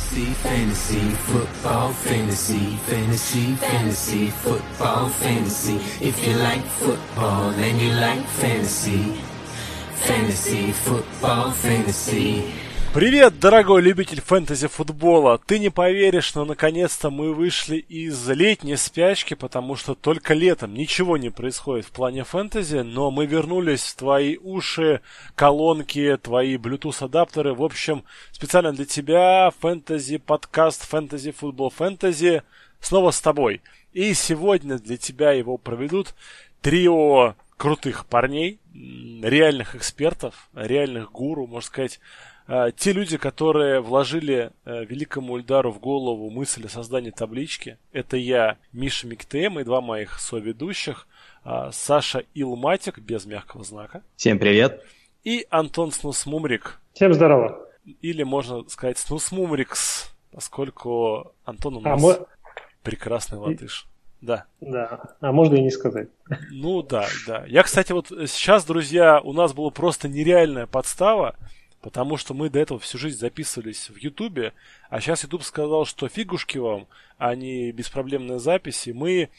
Fantasy, fantasy, football, fantasy, fantasy, fantasy, football, fantasy. If you like football and you like fantasy, fantasy, football, fantasy. Привет, дорогой любитель фэнтези-футбола! Ты не поверишь, но наконец-то мы вышли из летней спячки, потому что только летом ничего не происходит в плане фэнтези, но мы вернулись в твои уши, колонки, твои Bluetooth-адаптеры. В общем, специально для тебя фэнтези-подкаст, фэнтези-футбол, фэнтези снова с тобой. И сегодня для тебя его проведут трио крутых парней, реальных экспертов, реальных гуру, можно сказать, те люди, которые вложили э, великому Ильдару в голову мысль о создании таблички, это я, Миша Миктем и два моих соведущих, а, Саша Илматик, без мягкого знака. Всем привет. И Антон Снусмумрик. Всем здорово. Или можно сказать Снусмумрикс, поскольку Антон у а нас а мы... прекрасный латыш. Да. Да, а можно и не сказать. Ну да, да. Я, кстати, вот сейчас, друзья, у нас была просто нереальная подстава. Потому что мы до этого всю жизнь записывались в Ютубе, а сейчас Ютуб сказал, что фигушки вам, а не беспроблемные записи. Мы,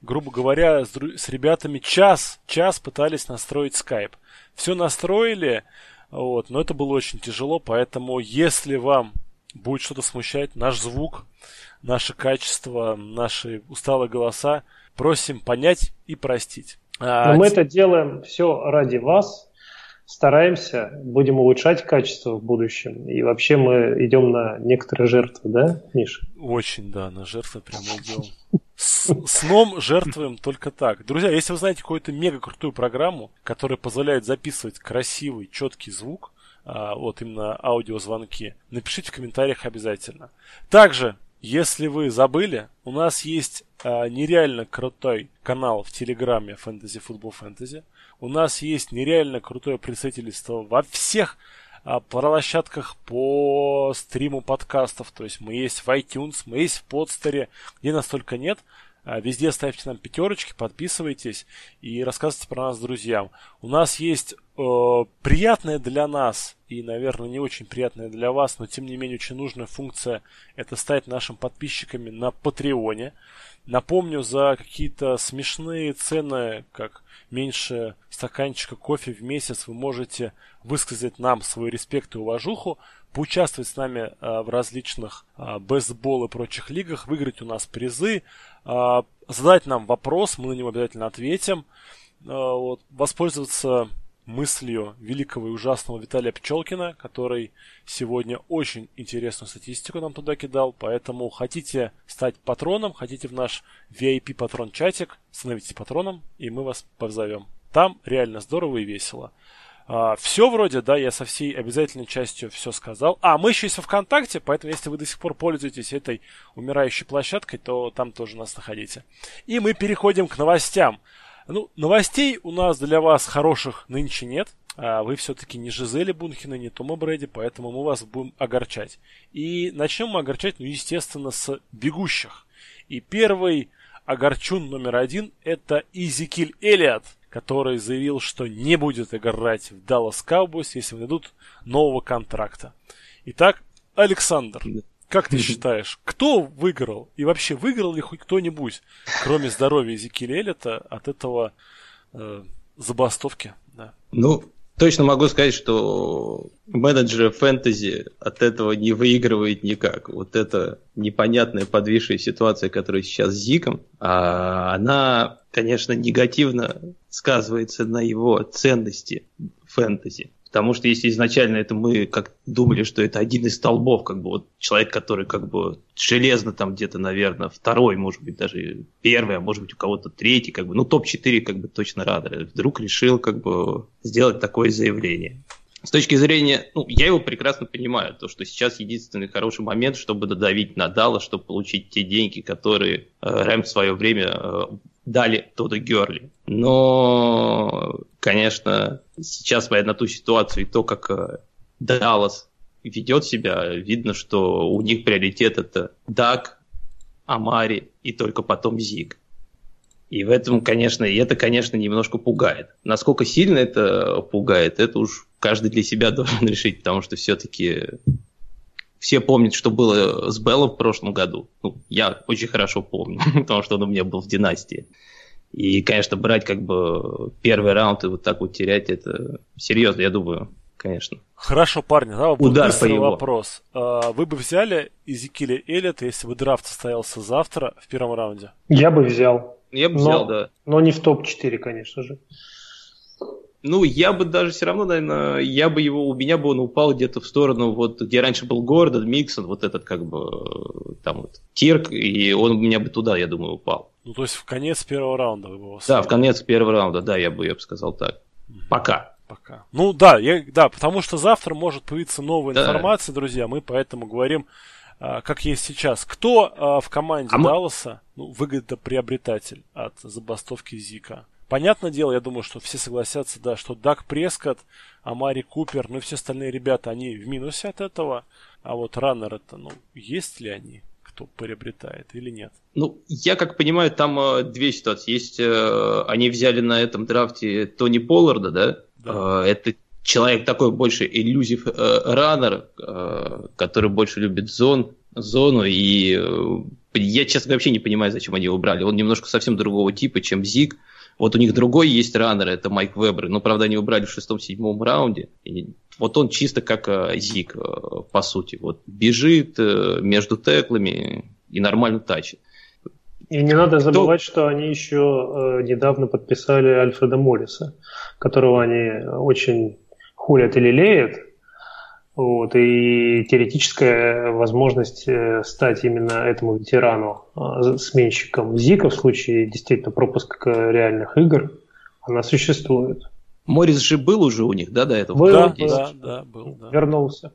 грубо говоря, с, с ребятами час, час пытались настроить скайп. Все настроили, вот, но это было очень тяжело, поэтому если вам будет что-то смущать, наш звук, наше качество, наши усталые голоса, просим понять и простить. Но а, мы это делаем все ради вас, стараемся, будем улучшать качество в будущем. И вообще мы идем на некоторые жертвы, да, Миша? Очень, да, на жертвы прямо идем. Сном жертвуем только так. Друзья, если вы знаете какую-то мега крутую программу, которая позволяет записывать красивый, четкий звук, а, вот именно аудиозвонки, напишите в комментариях обязательно. Также если вы забыли, у нас есть а, нереально крутой канал в Телеграме Fantasy Football Fantasy. У нас есть нереально крутое представительство во всех а, площадках по стриму подкастов. То есть мы есть в iTunes, мы есть в подстере, где нас только нет. А, везде ставьте нам пятерочки, подписывайтесь и рассказывайте про нас друзьям. У нас есть э, приятная для нас и, наверное, не очень приятная для вас, но тем не менее очень нужная функция это стать нашим подписчиками на Патреоне. Напомню, за какие-то смешные цены, как меньше стаканчика кофе в месяц, вы можете высказать нам свой респект и уважуху, поучаствовать с нами э, в различных э, бейсбол и прочих лигах, выиграть у нас призы, задать нам вопрос, мы на него обязательно ответим, э, вот, воспользоваться мыслью великого и ужасного Виталия Пчелкина, который сегодня очень интересную статистику нам туда кидал. Поэтому хотите стать патроном, хотите в наш VIP патрон чатик, становитесь патроном, и мы вас позовем. Там реально здорово и весело. А, все вроде, да, я со всей обязательной частью все сказал. А, мы еще есть во ВКонтакте, поэтому если вы до сих пор пользуетесь этой умирающей площадкой, то там тоже нас находите. И мы переходим к новостям. Ну, новостей у нас для вас хороших нынче нет. А вы все-таки не Жизели Бунхина, не Тома Брэди, поэтому мы вас будем огорчать. И начнем мы огорчать, ну, естественно, с бегущих. И первый огорчун номер один – это Изикиль Элиот, который заявил, что не будет играть в Dallas Cowboys, если найдут нового контракта. Итак, Александр, как ты считаешь, кто выиграл? И вообще, выиграл ли хоть кто-нибудь, кроме здоровья Зикиля Эллита, от этого э, забастовки? Да. Ну, точно могу сказать, что менеджеры фэнтези от этого не выигрывает никак. Вот эта непонятная подвисшая ситуация, которая сейчас с Зиком, а она, конечно, негативно сказывается на его ценности фэнтези. Потому что если изначально это мы как думали, что это один из столбов, как бы вот человек, который как бы железно там где-то, наверное, второй, может быть, даже первый, а может быть у кого-то третий, как бы, ну топ-4 как бы точно рада, вдруг решил как бы сделать такое заявление. С точки зрения, ну, я его прекрасно понимаю, то, что сейчас единственный хороший момент, чтобы додавить Надала, чтобы получить те деньги, которые э, Рэм в свое время э, дали Тоду Герли. Но, конечно, сейчас, смотря на ту ситуацию и то, как э, Даллас ведет себя, видно, что у них приоритет это Даг, Амари и только потом Зиг. И в этом, конечно, и это, конечно, немножко пугает. Насколько сильно это пугает, это уж каждый для себя должен решить, потому что все-таки все помнят, что было с Беллом в прошлом году. Ну, я очень хорошо помню, потому что он у меня был в династии. И, конечно, брать как бы первый раунд и вот так вот терять, это серьезно, я думаю, конечно. Хорошо, парни, да, Удар по его. вопрос. А, вы бы взяли Изекиля Эллиота, если бы драфт состоялся завтра в первом раунде? Я бы взял. Я бы но, взял, да. Но не в топ-4, конечно же. Ну, я бы даже все равно, наверное, я бы его, у меня бы он упал где-то в сторону, вот, где раньше был Гордон, Миксон, вот этот, как бы, там вот, Тирк, и он у меня бы туда, я думаю, упал. Ну, то есть в конец первого раунда вы бы его Да, в конец первого раунда, да, я бы, я бы сказал так. Угу. Пока. Пока. Ну, да, я, да, потому что завтра может появиться новая да. информация, друзья, мы поэтому говорим, а, как есть сейчас. Кто а, в команде а Далласа мы... ну, выгодоприобретатель от забастовки Зика? Понятное дело, я думаю, что все согласятся, да, что Дак Прескотт, Амари Купер, ну и все остальные ребята, они в минусе от этого. А вот раннер это, ну, есть ли они, кто приобретает или нет? Ну, я как понимаю, там э, две ситуации. Есть, э, они взяли на этом драфте Тони Полларда, да? да. Э, это человек такой больше иллюзив э, раннер, э, который больше любит зон, зону, и э, я, честно, вообще не понимаю, зачем они его брали. Он немножко совсем другого типа, чем Зиг. Вот у них другой есть раннер, это Майк Вебер, но, правда, они убрали в шестом-седьмом раунде. И вот он чисто как э, Зик, э, по сути. Вот бежит э, между теклами и нормально тачит. И не надо забывать, Кто... что они еще э, недавно подписали Альфреда Морриса, которого они очень хулят и лелеют. Вот, и теоретическая возможность э, стать именно этому ветерану а, сменщиком Зика в случае действительно пропуска реальных игр, она существует. Морис же был уже у них, да, до этого? Был, да, да, да, был. Да. Вернулся.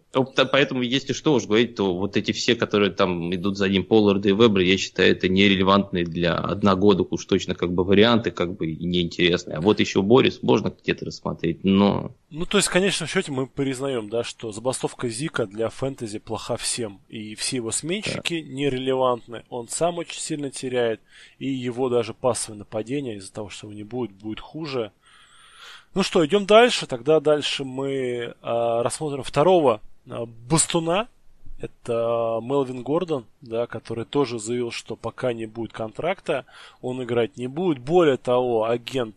Поэтому, если что уж говорить, то вот эти все, которые там идут за ним, Поллард и Вебер, я считаю, это нерелевантные для одногодок уж точно как бы варианты, как бы неинтересные. А вот еще Борис можно где-то рассмотреть, но... Ну, то есть, конечно, в счете мы признаем, да, что забастовка Зика для фэнтези плоха всем. И все его сменщики да. нерелевантны. Он сам очень сильно теряет. И его даже пассовое нападение из-за того, что его не будет, будет хуже. Ну что, идем дальше. Тогда дальше мы э, рассмотрим второго э, бастуна. Это Мелвин Гордон, да, который тоже заявил, что пока не будет контракта, он играть не будет. Более того, агент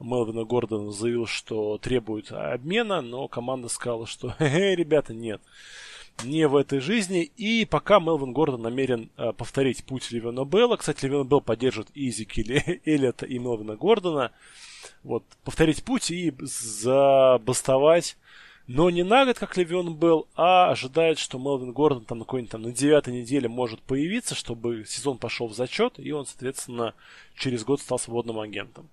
Мелвина Гордона заявил, что требует обмена, но команда сказала, что хе-хе, ребята, нет не в этой жизни. И пока Мелвин Гордон намерен э, повторить путь Ливена Белла. Кстати, Ливен Белл поддержит и Зики Эллиота, и Мелвина Гордона вот, повторить путь и забастовать. Но не на год, как Левион был, а ожидает, что Мелвин Гордон там на какой-нибудь там на девятой неделе может появиться, чтобы сезон пошел в зачет, и он, соответственно, через год стал свободным агентом.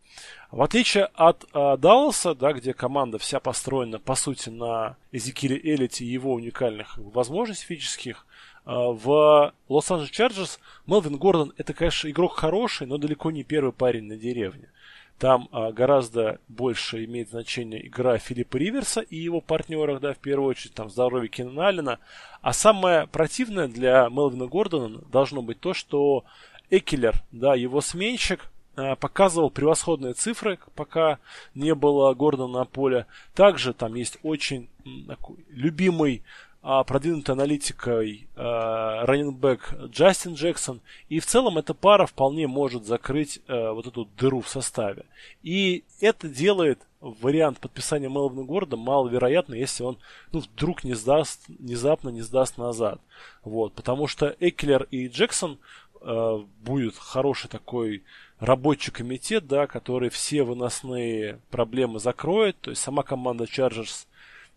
В отличие от э, Далласа, да, где команда вся построена, по сути, на Эзекиле Эллите и его уникальных возможностей физических, э, в Лос-Анджелес Чарджерс Мелвин Гордон это, конечно, игрок хороший, но далеко не первый парень на деревне. Там а, гораздо больше имеет значение игра Филиппа Риверса и его партнеров, да, в первую очередь, там, здоровье Кенна Аллена. А самое противное для Мелвина Гордона должно быть то, что Экелер, да, его сменщик, а, показывал превосходные цифры, пока не было Гордона на поле. Также там есть очень любимый продвинутой аналитикой а, раненбэк Джастин Джексон. И в целом эта пара вполне может закрыть а, вот эту дыру в составе. И это делает вариант подписания Мелвина Горда маловероятно, если он ну, вдруг не сдаст, внезапно не сдаст назад. Вот, потому что Экелер и Джексон э, будет хороший такой рабочий комитет, да, который все выносные проблемы закроет. То есть сама команда Chargers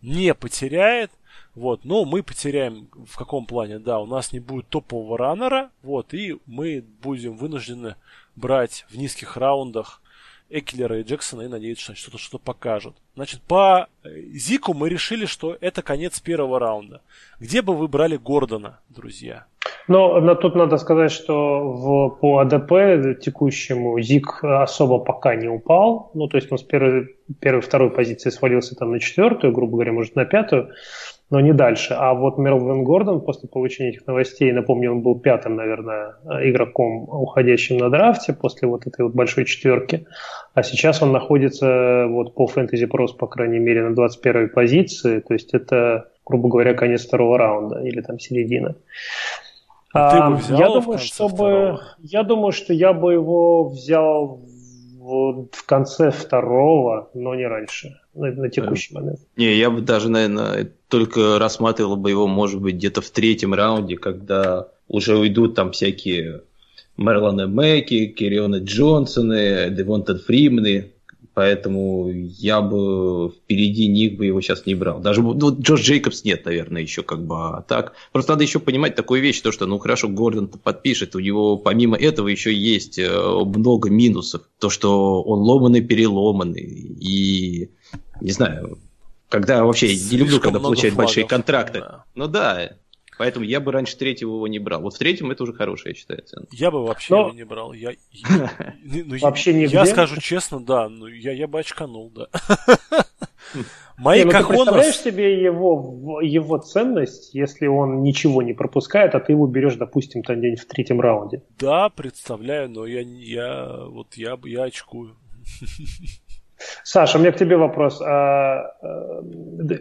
не потеряет. Вот, но мы потеряем в каком плане? Да, у нас не будет топового раннера, вот, и мы будем вынуждены брать в низких раундах Экелера и Джексона и надеяться, что что-то что покажут. Значит, по э, Зику мы решили, что это конец первого раунда. Где бы вы брали Гордона, друзья? Но, но тут надо сказать, что в, по АДП текущему Зик особо пока не упал. Ну, то есть он с первой, первой второй позиции свалился там на четвертую, грубо говоря, может, на пятую но не дальше. А вот Мерлвин Гордон после получения этих новостей, напомню, он был пятым, наверное, игроком, уходящим на драфте после вот этой вот большой четверки. А сейчас он находится вот по Fantasy Pros, по крайней мере, на 21 позиции. То есть это грубо говоря, конец второго раунда или там середина. А ты бы взял я в думаю, чтобы, второго? я думаю, что я бы его взял в, в конце второго, но не раньше, на, на текущий момент. Не, я бы даже, наверное, только рассматривал бы его, может быть, где-то в третьем раунде, когда уже уйдут там всякие Мерланы Мэки, Кириона Джонсоны, Девонтед Фримны, поэтому я бы впереди них бы его сейчас не брал. Даже ну, Джош Джейкобс нет, наверное, еще как бы а так. Просто надо еще понимать такую вещь, то, что, ну хорошо, Гордон подпишет, у него помимо этого еще есть э, много минусов. То, что он ломанный, переломанный, и не знаю, когда вообще Слишком не люблю, когда получают большие флагов, контракты. да. Ну да, поэтому я бы раньше третьего его не брал. Вот в третьем это уже хорошая, я считаю, цена. Я бы вообще Но- его не брал. Я, я- ну, я- Вообще нигде? Я скажу честно, да, ну, я, я бы очканул, да. Мои Не, ну ты представляешь кахонос... себе его, его ценность, если он ничего не пропускает, а ты его берешь, допустим, там где-нибудь в третьем раунде? Да, представляю, но я, не- я, вот я, бы- я очкую. Саша, у меня к тебе вопрос. А, э,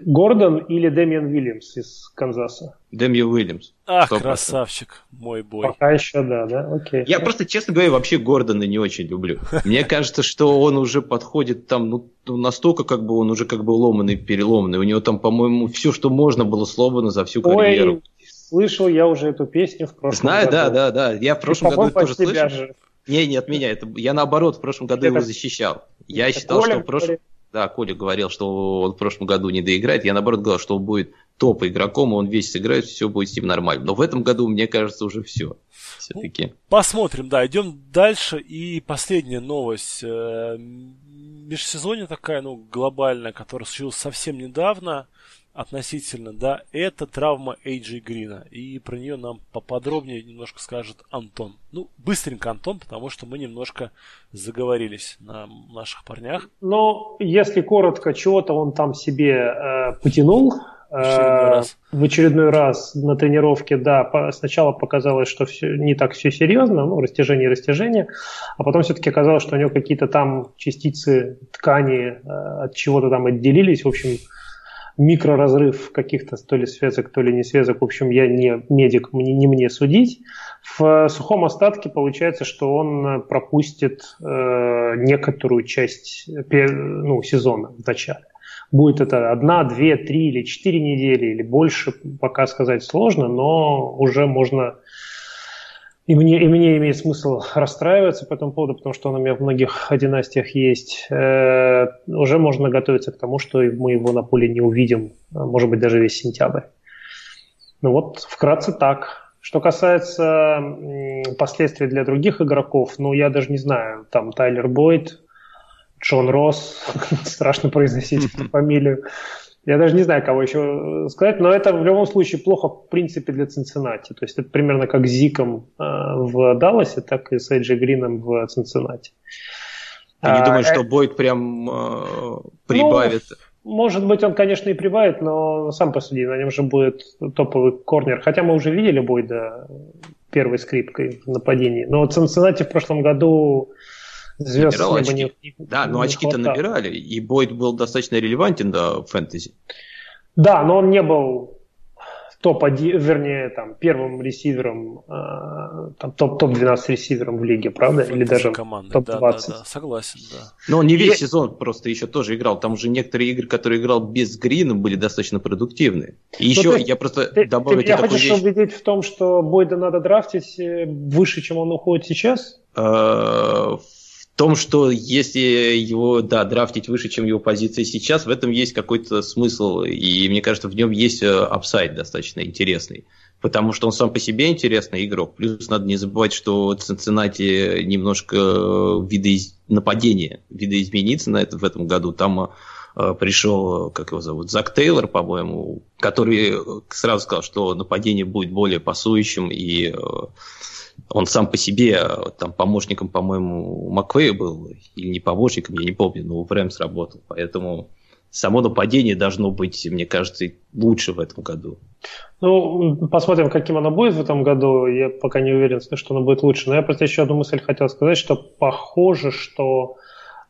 Гордон или Дэмиан Уильямс из Канзаса? Дэмья Уильямс. Ах, 100%. красавчик, мой бой. Пока еще да, да? Окей. Я просто, честно говоря, вообще Гордона не очень люблю. Мне кажется, что он уже подходит там, ну, ну, настолько как бы он уже как бы ломанный, переломанный. У него там, по-моему, все, что можно было сломано за всю карьеру. Ой, слышал я уже эту песню в прошлом Знаю, году. да, да, да. Я в прошлом И, году тоже слышал. же. Не, не от меня. Это, я наоборот в прошлом году Это- его защищал. Я Это считал, Коля что в прошлом... Да, Коля говорил, что он в прошлом году не доиграет. Я наоборот говорил, что он будет топ игроком, и он весь сыграет, все будет с ним нормально. Но в этом году, мне кажется, уже все. Все-таки. Посмотрим, да, идем дальше. И последняя новость. э, Межсезонье такая, ну, глобальная, которая случилась совсем недавно, относительно, да, это травма Эйджи Грина. И про нее нам поподробнее немножко скажет Антон. Ну, быстренько, Антон, потому что мы немножко заговорились на наших парнях. Ну, если коротко, чего-то он там себе э, потянул. В очередной Э, раз. в очередной раз на тренировке, да, по- сначала показалось, что все, не так все серьезно, ну, растяжение растяжение, а потом все-таки оказалось, что у него какие-то там частицы ткани э, от чего-то там отделились, в общем, микроразрыв каких-то то ли связок, то ли не связок, в общем, я не медик, мне, не мне судить. В сухом остатке получается, что он э, пропустит э, некоторую часть э, ну, сезона в начале. Будет это одна, две, три или четыре недели или больше, пока сказать сложно, но уже можно и мне, и мне имеет смысл расстраиваться по этому поводу, потому что он у меня в многих династиях есть. Э, уже можно готовиться к тому, что мы его на поле не увидим, а, может быть, даже весь сентябрь. Ну вот, вкратце так. Что касается последствий для других игроков, ну, я даже не знаю, там Тайлер Бойд, Джон Росс, страшно произносить эту фамилию. Я даже не знаю, кого еще сказать, но это в любом случае плохо, в принципе, для Цинциннати. То есть это примерно как с Зиком э, в Далласе, так и с Эйджи Грином в Цинциннати. Ты не А, думаешь, э, что Бойд прям э, прибавит? Может быть, он, конечно, и прибавит, но сам посуди, на нем же будет топовый корнер. Хотя мы уже видели Бойда первой скрипкой в нападении. Но Цинциннати в прошлом году звезд Набирал очки. не, Да, но не очки-то хватало. набирали, и Бойд был достаточно релевантен до фэнтези. Да, но он не был топ-1, вернее, там, первым ресивером, э, там, топ- топ-12 ресивером в лиге, правда? Или даже команды. Да, да, топ-20. да, согласен, да. Но он не весь И- сезон просто еще тоже играл. Там уже некоторые игры, которые играл без Грина, были достаточно продуктивные. И еще Ну, то есть я просто Ты, добавлю ты такую хочешь вещь. убедить в том, что Бойда надо драфтить э, выше, чем он уходит сейчас? э, в том, что если его, да, драфтить выше, чем его позиция сейчас, в этом есть какой-то смысл, и мне кажется, в нем есть э, апсайд достаточно интересный. Потому что он сам по себе интересный игрок. Плюс надо не забывать, что Цинциннати немножко э, видоиз... нападение видоизменится на это в этом году. Там э, пришел, как его зовут, Зак Тейлор, по-моему, который сразу сказал, что нападение будет более пасующим, и он сам по себе, э, там, помощником, по-моему, Маквея был, или не помощником, я не помню, но в Рэмс работал. Поэтому само нападение должно быть, мне кажется, лучше в этом году. Ну, посмотрим, каким оно будет в этом году. Я пока не уверен, что оно будет лучше. Но я просто еще одну мысль хотел сказать, что похоже, что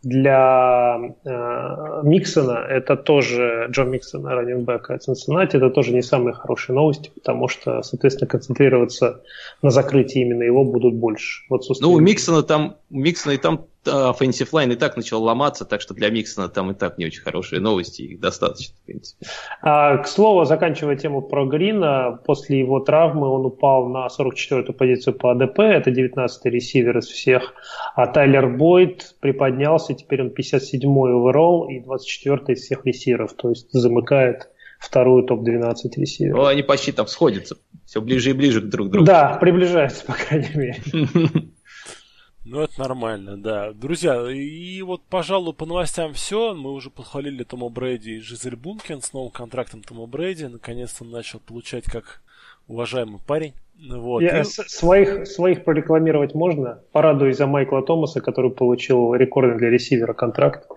для э, Миксона это тоже, Джон Миксон, раненбека Цинциннати, это тоже не самые хорошие новости, потому что, соответственно, концентрироваться на закрытии именно его будут больше. Вот, ну, у Миксона там, у Миксона и там offensive line и так начал ломаться, так что для Миксона там и так не очень хорошие новости, их достаточно, в принципе. А, к слову, заканчивая тему про Грина, после его травмы он упал на 44-ю позицию по АДП, это 19-й ресивер из всех, а Тайлер Бойд приподнялся, теперь он 57-й оверолл и 24-й из всех ресиверов, то есть замыкает вторую топ-12 ресиверов. Ну, они почти там сходятся, все ближе и ближе друг к другу. Да, приближаются, по крайней мере. Ну, это нормально, да. Друзья, и вот, пожалуй, по новостям все. Мы уже похвалили Тома Брэди и Жизель Бункен с новым контрактом Тома Брэди. Наконец-то он начал получать как уважаемый парень. Вот. Я, и... своих, своих прорекламировать можно. Порадуюсь за Майкла Томаса, который получил рекордный для ресивера контракт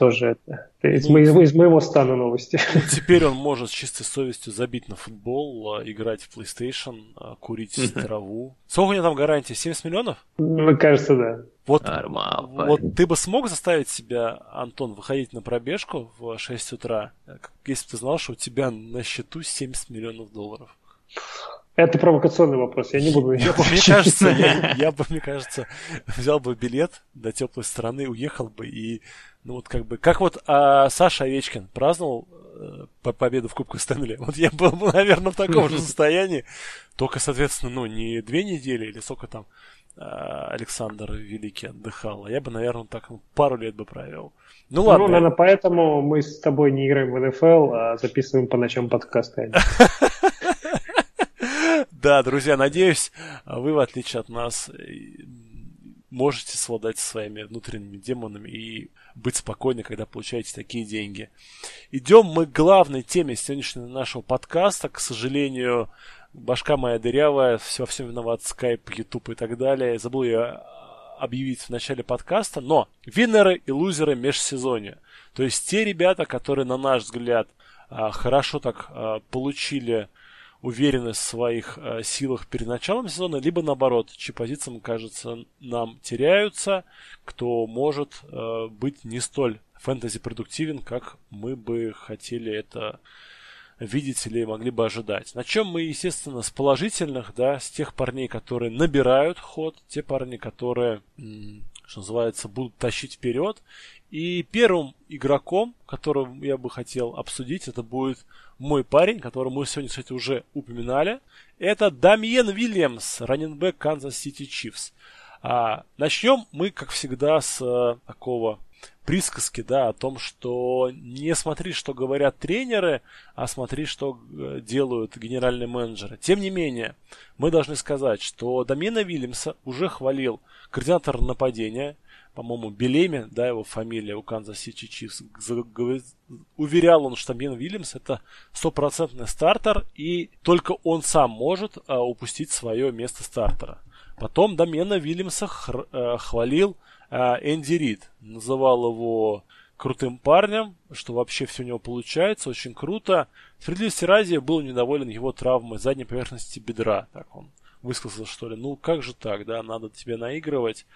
тоже это. Из, ну, моего, из моего стана новости. Ну, теперь он может с чистой совестью забить на футбол, а, играть в PlayStation, а, курить траву. Сколько у него там гарантия? 70 миллионов? Мне кажется, да. Вот, Нормал, вот ты бы смог заставить себя, Антон, выходить на пробежку в 6 утра, если бы ты знал, что у тебя на счету 70 миллионов долларов? Это провокационный вопрос, я не буду я, Мне кажется, я, я бы, мне кажется, взял бы билет до теплой страны, уехал бы и ну вот как бы, как вот а, Саша Овечкин праздновал э, по победу в Кубке Стэнли. Вот я был, наверное, в таком же состоянии. Только, соответственно, ну, не две недели или сколько там э, Александр Великий отдыхал. А я бы, наверное, так ну, пару лет бы провел. Ну, ну ладно. Ну, наверное, поэтому мы с тобой не играем в НФЛ, а записываем по ночам подкасты. Да, друзья, надеюсь, вы, в отличие от нас, можете совладать со своими внутренними демонами и быть спокойны, когда получаете такие деньги. Идем мы к главной теме сегодняшнего нашего подкаста. К сожалению, башка моя дырявая, все, всем виноват скайп, ютуб и так далее. Забыл я объявить в начале подкаста, но виннеры и лузеры межсезонья. То есть те ребята, которые, на наш взгляд, а, хорошо так а, получили уверенность в своих э, силах перед началом сезона, либо наоборот, чьи позиции, кажется, нам теряются, кто может э, быть не столь фэнтези-продуктивен, как мы бы хотели это видеть или могли бы ожидать. На чем мы, естественно, с положительных, да, с тех парней, которые набирают ход, те парни, которые, что называется, будут тащить вперед. И первым игроком, которого я бы хотел обсудить, это будет мой парень, которого мы сегодня, кстати, уже упоминали. Это Дамиен Вильямс, раненбэк Канзас Сити Чифс. Начнем мы, как всегда, с а, такого присказки, да, о том, что не смотри, что говорят тренеры, а смотри, что э, делают генеральные менеджеры. Тем не менее, мы должны сказать, что Дамена Вильямса уже хвалил координатор нападения – по-моему, Белеми, да, его фамилия у Канзас Сити Чифс, уверял он, что Бен Вильямс это стопроцентный стартер, и только он сам может а, упустить свое место стартера. Потом Домена Вильямса хр, а, хвалил а, Энди Рид, называл его крутым парнем, что вообще все у него получается, очень круто. Справедливости ради был недоволен его травмой задней поверхности бедра, так он высказал, что ли. Ну, как же так, да, надо тебе наигрывать.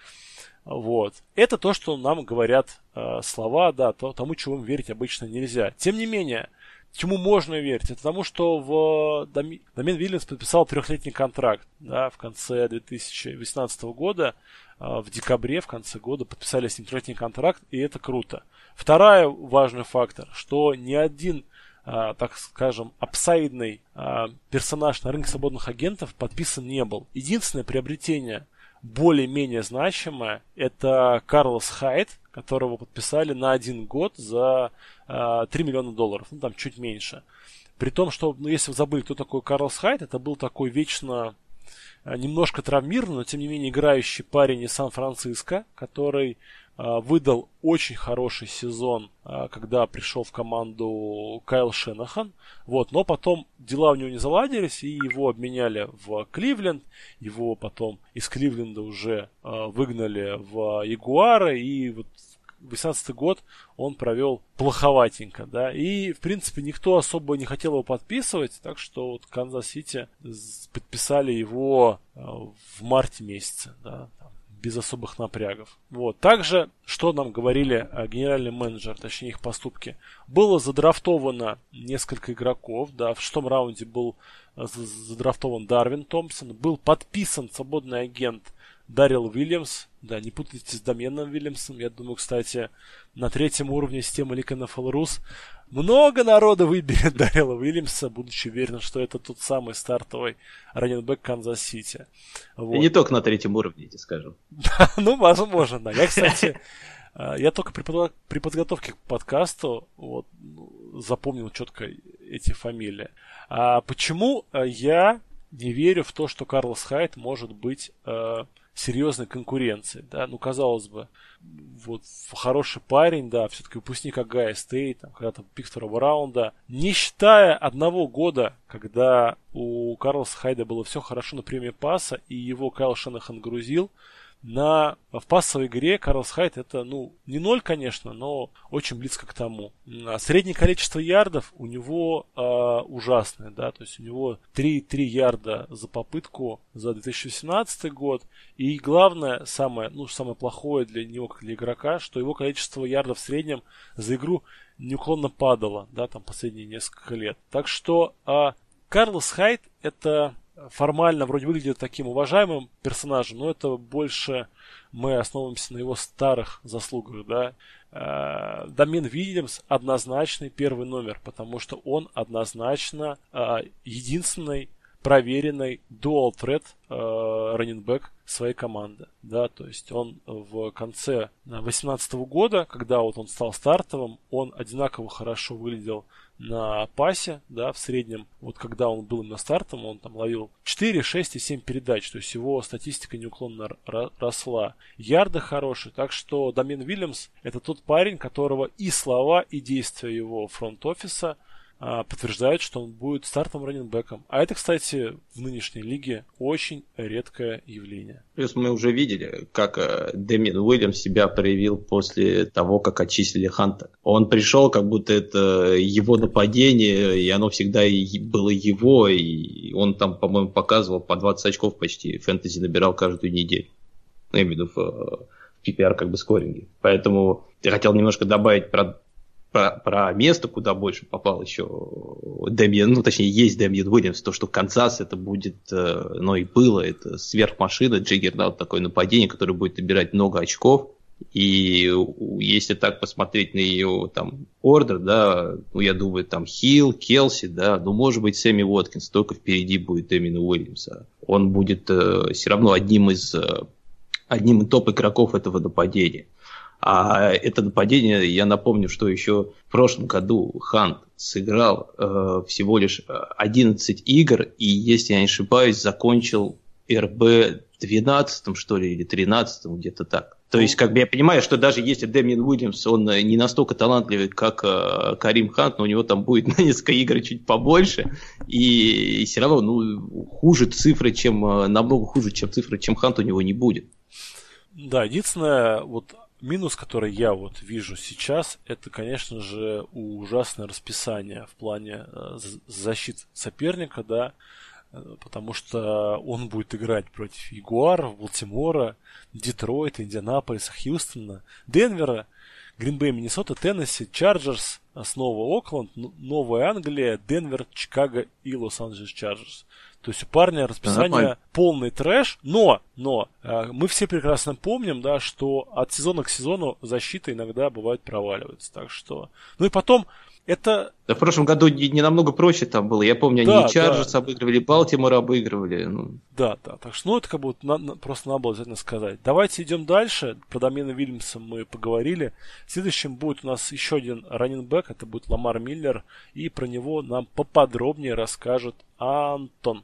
Вот. Это то, что нам говорят э, слова, да, то, тому, чему верить обычно нельзя. Тем не менее, чему можно верить? Это тому, что в Доми... Домен Вильямс подписал трехлетний контракт да, в конце 2018 года. Э, в декабре, в конце года подписали с ним трехлетний контракт, и это круто. Второй важный фактор, что ни один так скажем, апсайдный uh, персонаж на рынке свободных агентов подписан не был. Единственное приобретение более-менее значимое, это Карлос Хайт, которого подписали на один год за э, 3 миллиона долларов, ну там чуть меньше. При том, что, ну, если вы забыли, кто такой Карлос Хайт, это был такой вечно э, немножко травмированный, но тем не менее играющий парень из Сан-Франциско, который выдал очень хороший сезон, а, когда пришел в команду Кайл Шенахан. Вот, но потом дела у него не заладились, и его обменяли в Кливленд. Его потом из Кливленда уже а, выгнали в Ягуары, и вот 18 год он провел плоховатенько, да, и, в принципе, никто особо не хотел его подписывать, так что вот Канзас-Сити подписали его в марте месяце, да, без особых напрягов. Вот. Также, что нам говорили э, генеральный менеджер, точнее их поступки, было задрафтовано несколько игроков, да, в шестом раунде был э, задрафтован Дарвин Томпсон, был подписан свободный агент Дарил Уильямс, да, не путайте с Доменом Уильямсом, я думаю, кстати, на третьем уровне системы League NFL Rus много народа выберет Дарила Уильямса, будучи уверен, что это тот самый стартовый running back Канзас-Сити. Вот. И не только на третьем уровне, я тебе скажу. ну, возможно, да. Я, кстати, э, я только при подготовке к подкасту вот, запомнил четко эти фамилии. А почему э, я не верю в то, что Карлос Хайд может быть э, серьезной конкуренцией, да, ну, казалось бы, вот хороший парень, да, все-таки выпускник Огайо Стейт, там, когда-то pick второго раунда, не считая одного года, когда у Карлоса Хайда было все хорошо на приеме паса, и его Кайл Шенахан грузил, на, в пассовой игре Карлс Хайт это, ну, не ноль, конечно, но очень близко к тому. А среднее количество ярдов у него э, ужасное, да, то есть у него 3,3 ярда за попытку за 2018 год. И главное, самое, ну, самое плохое для него, как для игрока, что его количество ярдов в среднем за игру неуклонно падало, да, там последние несколько лет. Так что э, Карлос Хайт это формально вроде выглядит таким уважаемым персонажем, но это больше мы основываемся на его старых заслугах, да. Э, Дамин Вильямс однозначный первый номер, потому что он однозначно э, единственный проверенный dual threat э, раннинбэк своей команды. Да, то есть он в конце 2018 года, когда вот он стал стартовым, он одинаково хорошо выглядел на пасе, да, в среднем, вот когда он был на стартом, он там ловил 4, 6 и 7 передач, то есть его статистика неуклонно росла. Ярды хорошие, так что Дамин Вильямс это тот парень, которого и слова, и действия его фронт-офиса – а, подтверждают, что он будет стартом раненбеком. А это, кстати, в нынешней лиге очень редкое явление. Плюс мы уже видели, как э, Дэмин Уильямс себя проявил после того, как отчислили Ханта. Он пришел, как будто это его нападение, и оно всегда было его, и он там, по-моему, показывал по 20 очков почти, фэнтези набирал каждую неделю. Ну, я имею в виду в PPR как бы скоринге. Поэтому я хотел немножко добавить про про, про место, куда больше попал еще Дэмиен, ну, точнее, есть Дэмиен Уильямс, то, что Канзас это будет, э, но и было, это сверхмашина, juggernaut, такое нападение, которое будет набирать много очков, и если так посмотреть на ее там ордер, да, ну, я думаю, там Хилл, Келси, да, ну, может быть, Сэмми Уоткинс, только впереди будет Дэмиена Уильямса. Он будет э, все равно одним из э, одним из топ игроков этого нападения. А это нападение, я напомню, что еще в прошлом году Хант сыграл э, всего лишь 11 игр, и, если я не ошибаюсь, закончил РБ 12 что ли, или 13 где-то так. То есть, как бы я понимаю, что даже если Дэмин Уильямс, он не настолько талантливый, как э, Карим Хант, но у него там будет на несколько игр чуть побольше, и, и все равно, ну, хуже цифры, чем, э, намного хуже, чем цифры, чем Хант у него не будет. Да, единственное, вот Минус, который я вот вижу сейчас, это, конечно же, ужасное расписание в плане э, защит соперника, да, э, потому что он будет играть против Ягуаров, Балтимора, Детройта, Индианаполиса, Хьюстона, Денвера, Гринбей, Миннесота, Теннесси, Чарджерс, снова Окленд, Новая Англия, Денвер, Чикаго и Лос-Анджелес Чарджерс. То есть у парня расписание да, полный трэш, но, но э, мы все прекрасно помним, да, что от сезона к сезону защита иногда бывает проваливается. Так что. Ну и потом это... Да в прошлом году не, не намного проще там было. Я помню, да, они и Чарджерс да. обыгрывали, Балтимор обыгрывали. Ну. Да, да. Так что, ну, это как бы на, на, просто надо было обязательно сказать. Давайте идем дальше. Про домена Вильямса мы поговорили. Следующим будет у нас еще один раненбэк. Это будет Ламар Миллер. И про него нам поподробнее расскажет Антон.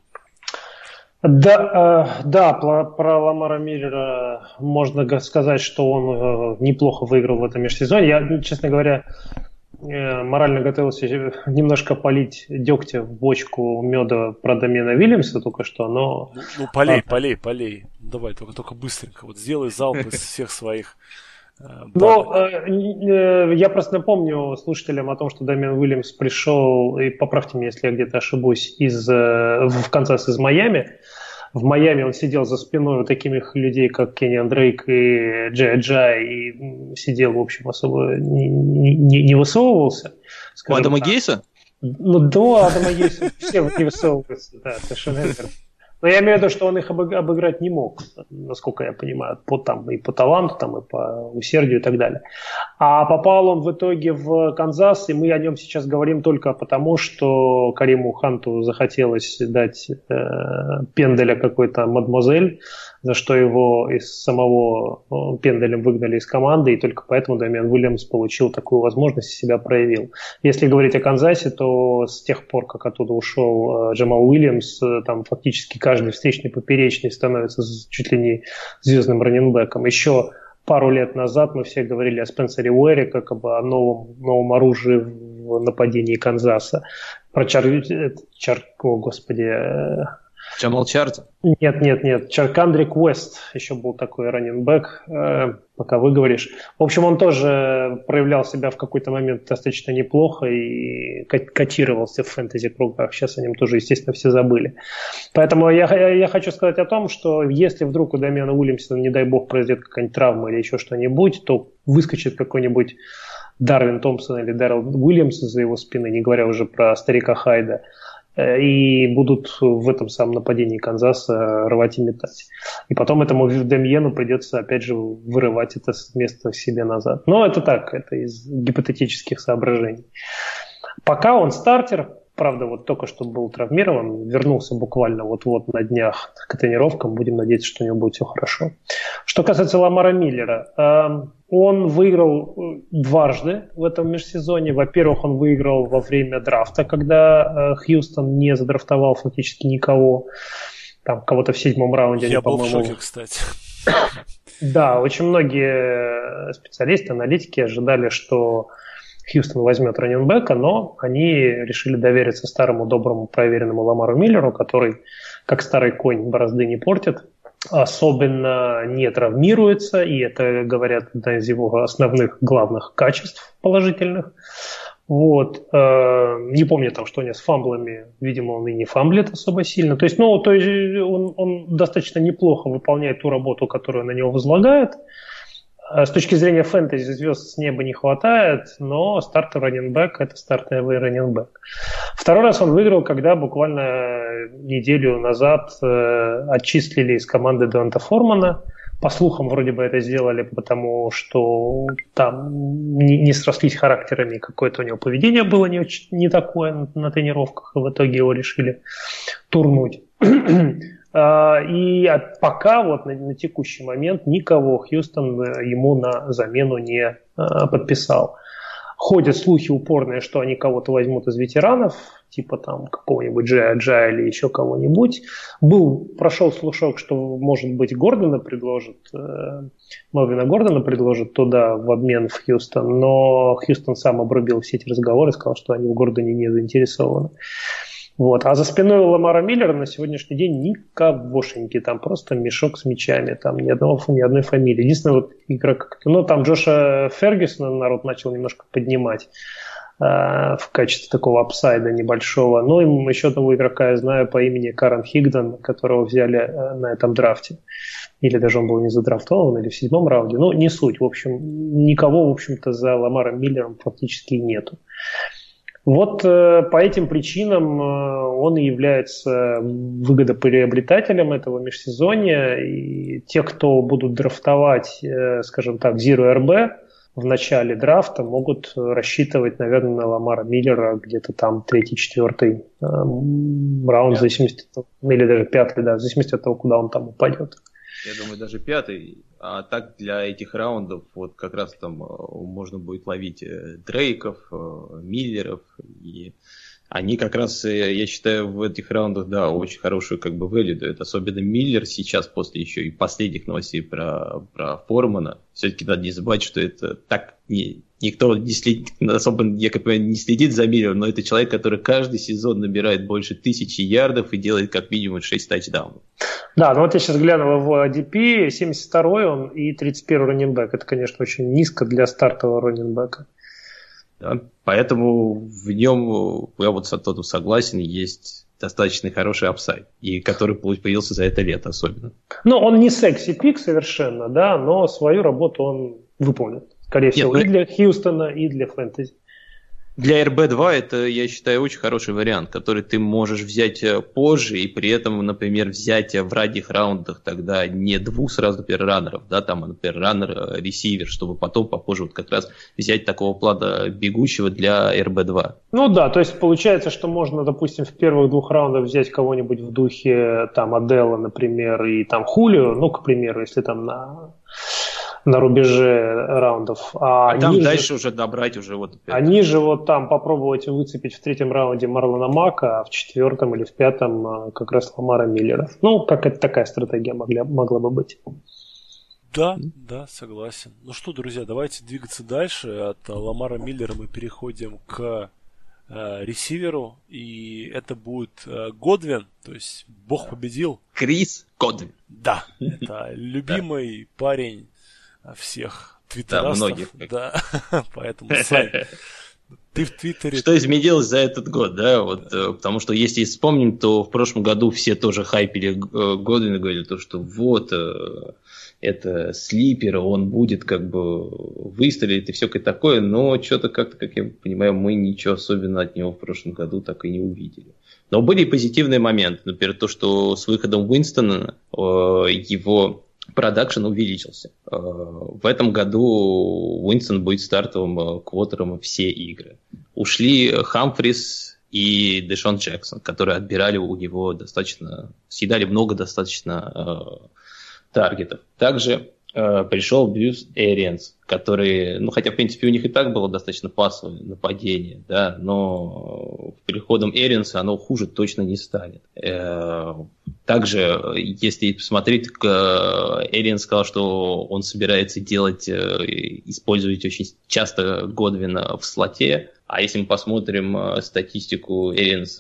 Да, э, да про, про Ламара Миллера можно сказать, что он э, неплохо выиграл в этом межсезонье. Я, честно говоря, э, морально готовился немножко полить дегтя в бочку меда про домена Вильямса только что, но... Ну, ну полей, а... полей, полей. Давай, только, только быстренько. Вот сделай залп из всех своих ну, э, я просто напомню слушателям о том, что Дамиан Уильямс пришел, и поправьте меня, если я где-то ошибусь, из, в Канзас из Майами. В Майами он сидел за спиной у таких людей, как Кенни Андрейк и Джей Джай, и сидел, в общем, особо не, не, не высовывался. У Адама так. Гейса? Ну, до Адама Гейса все не высовываются, да, совершенно верно. Но я имею в виду, что он их обыграть не мог, насколько я понимаю, по, там, и по таланту, там, и по усердию и так далее. А попал он в итоге в Канзас, и мы о нем сейчас говорим только потому, что Кариму Ханту захотелось дать э, пенделя какой-то мадемуазель, за что его из самого э, пенделем выгнали из команды, и только поэтому Дамиан Уильямс получил такую возможность и себя проявил. Если говорить о Канзасе, то с тех пор, как оттуда ушел э, Джамал Уильямс, э, там фактически каждый встречный поперечный становится чуть ли не звездным раненбеком. Еще пару лет назад мы все говорили о Спенсере Уэре, как об о новом, новом оружии в нападении Канзаса. Про Чар... Чар... О, господи, Джамал Чарт? Нет, нет, нет. Чаркандрик Уэст еще был такой раненбэк, э, пока вы говоришь. В общем, он тоже проявлял себя в какой-то момент достаточно неплохо и котировался в фэнтези-кругах. Сейчас о нем тоже, естественно, все забыли. Поэтому я, я хочу сказать о том, что если вдруг у Дамиана Уильямсона, не дай бог, произойдет какая-нибудь травма или еще что-нибудь, то выскочит какой-нибудь Дарвин Томпсон или Дэрил Уильямс за его спины, не говоря уже про старика Хайда – и будут в этом самом нападении Канзаса рвать и метать. И потом этому Демьену придется, опять же, вырывать это место себе назад. Но это так, это из гипотетических соображений. Пока он стартер, правда, вот только что был травмирован, вернулся буквально вот-вот на днях к тренировкам, будем надеяться, что у него будет все хорошо. Что касается Ламара Миллера, эм, он выиграл э, дважды в этом межсезоне. Во-первых, он выиграл во время драфта, когда э, Хьюстон не задрафтовал фактически никого. Там кого-то в седьмом раунде. Я был в шоке, кстати. Да, очень многие специалисты, аналитики ожидали, что Хьюстон возьмет раненбека, но они решили довериться старому, доброму, проверенному Ламару Миллеру, который, как старый конь, борозды не портит особенно не травмируется, и это, говорят, одна из его основных главных качеств положительных. Вот. Э, не помню там, что у него с фамблами, видимо, он и не фамблит особо сильно. То есть, ну, то есть он, он достаточно неплохо выполняет ту работу, которую на него возлагает. Э, с точки зрения фэнтези звезд с неба не хватает, но стартовый раненбэк – это стартовый раненбэк. Второй раз он выиграл, когда буквально неделю назад э, отчислили из команды Донта Формана. По слухам, вроде бы это сделали, потому что там не, срослись характерами, какое-то у него поведение было не, не такое на тренировках, и в итоге его решили турнуть. А, и пока вот на, на текущий момент никого Хьюстон э, ему на замену не а, подписал. Ходят слухи упорные, что они кого-то возьмут из ветеранов, типа там какого-нибудь Джая Джа или еще кого-нибудь. Был, прошел слушок, что, может быть, Гордона предложит, э, Мелвина Гордона предложит туда в обмен в Хьюстон, но Хьюстон сам обрубил все эти разговоры, сказал, что они в Гордоне не заинтересованы. Вот. А за спиной Ламара Миллера на сегодняшний день никогошеньки. Там просто мешок с мячами. Там ни, одного, ни одной фамилии. Единственное, вот игрок... Ну, там Джоша Фергюсона народ начал немножко поднимать э, в качестве такого апсайда небольшого. Ну, и еще одного игрока я знаю по имени Карен Хигден, которого взяли э, на этом драфте. Или даже он был не задрафтован, или в седьмом раунде. Ну, не суть. В общем, никого, в общем-то, за Ламаром Миллером практически нету. Вот э, по этим причинам э, он и является выгодоприобретателем этого межсезонья. И те, кто будут драфтовать, э, скажем так, Zero RB в начале драфта, могут рассчитывать, наверное, на Ламара Миллера где-то там третий, четвертый раунд, в зависимости от того, или даже пятый, да, в зависимости от того, куда он там упадет. Я думаю, даже пятый. А так для этих раундов вот как раз там э, можно будет ловить э, Дрейков, э, Миллеров и они как раз, я считаю, в этих раундах, да, очень хорошую как бы value дают. Особенно Миллер сейчас, после еще и последних новостей про, про Формана. Все-таки надо не забывать, что это так не, никто не следит, особо якобы не следит за Миллером, но это человек, который каждый сезон набирает больше тысячи ярдов и делает как минимум 6 тачдаунов. Да, ну вот я сейчас глянул в ADP, 72-й он и 31-й раненбэк. Это, конечно, очень низко для стартового раненбэка. Да? Поэтому в нем, я вот с Антоном согласен, есть достаточно хороший upside, и который появился за это лето особенно. Ну, он не sexy pick совершенно, да, но свою работу он выполнит. Скорее всего, Нет, и для Хьюстона, и для фэнтези. Для RB2 это, я считаю, очень хороший вариант, который ты можешь взять э, позже и при этом, например, взять э, в ранних раундах тогда не двух сразу, например, раннеров, да, там, например, раннер-ресивер, э, чтобы потом попозже вот как раз взять такого плана бегущего для RB2. Ну да, то есть получается, что можно, допустим, в первых двух раундах взять кого-нибудь в духе там Адела, например, и там Хулио, ну, к примеру, если там на на рубеже раундов. А, а там ниже, дальше уже добрать уже вот. Опять. А ниже вот там попробовать выцепить в третьем раунде Марлона Мака, а в четвертом или в пятом а, как раз Ламара Миллера. Ну, как это такая стратегия могла, могла бы быть. Да, да, согласен. Ну что, друзья, давайте двигаться дальше. От Ламара Миллера мы переходим к э, ресиверу, и это будет э, Годвин, то есть Бог победил. Крис Годвин. Да, это любимый парень всех твиттерастов. Да, многих. Да, поэтому, Сань, ты в Твиттере... Что изменилось за этот год, да? Вот, да. Э, потому что если вспомним, то в прошлом году все тоже хайпили э, Годвина, говорили, то, что вот э, это слипер, он будет как бы выстрелить и все такое, но что-то как-то, как я понимаю, мы ничего особенного от него в прошлом году так и не увидели. Но были и позитивные моменты. Например, то, что с выходом Уинстона его продакшн увеличился. Э, в этом году Уинстон будет стартовым э, квотером все игры. Ушли Хамфрис и Дэшон Джексон, которые отбирали у него достаточно, съедали много достаточно э, таргетов. Также э, пришел Брюс Эриенс, который, ну хотя в принципе у них и так было достаточно пасовое нападение, да, но переходом Эриенса оно хуже точно не станет. Э, также, если посмотреть, Эриен сказал, что он собирается делать, э, использовать очень часто Годвина в слоте, а если мы посмотрим статистику Эриенс,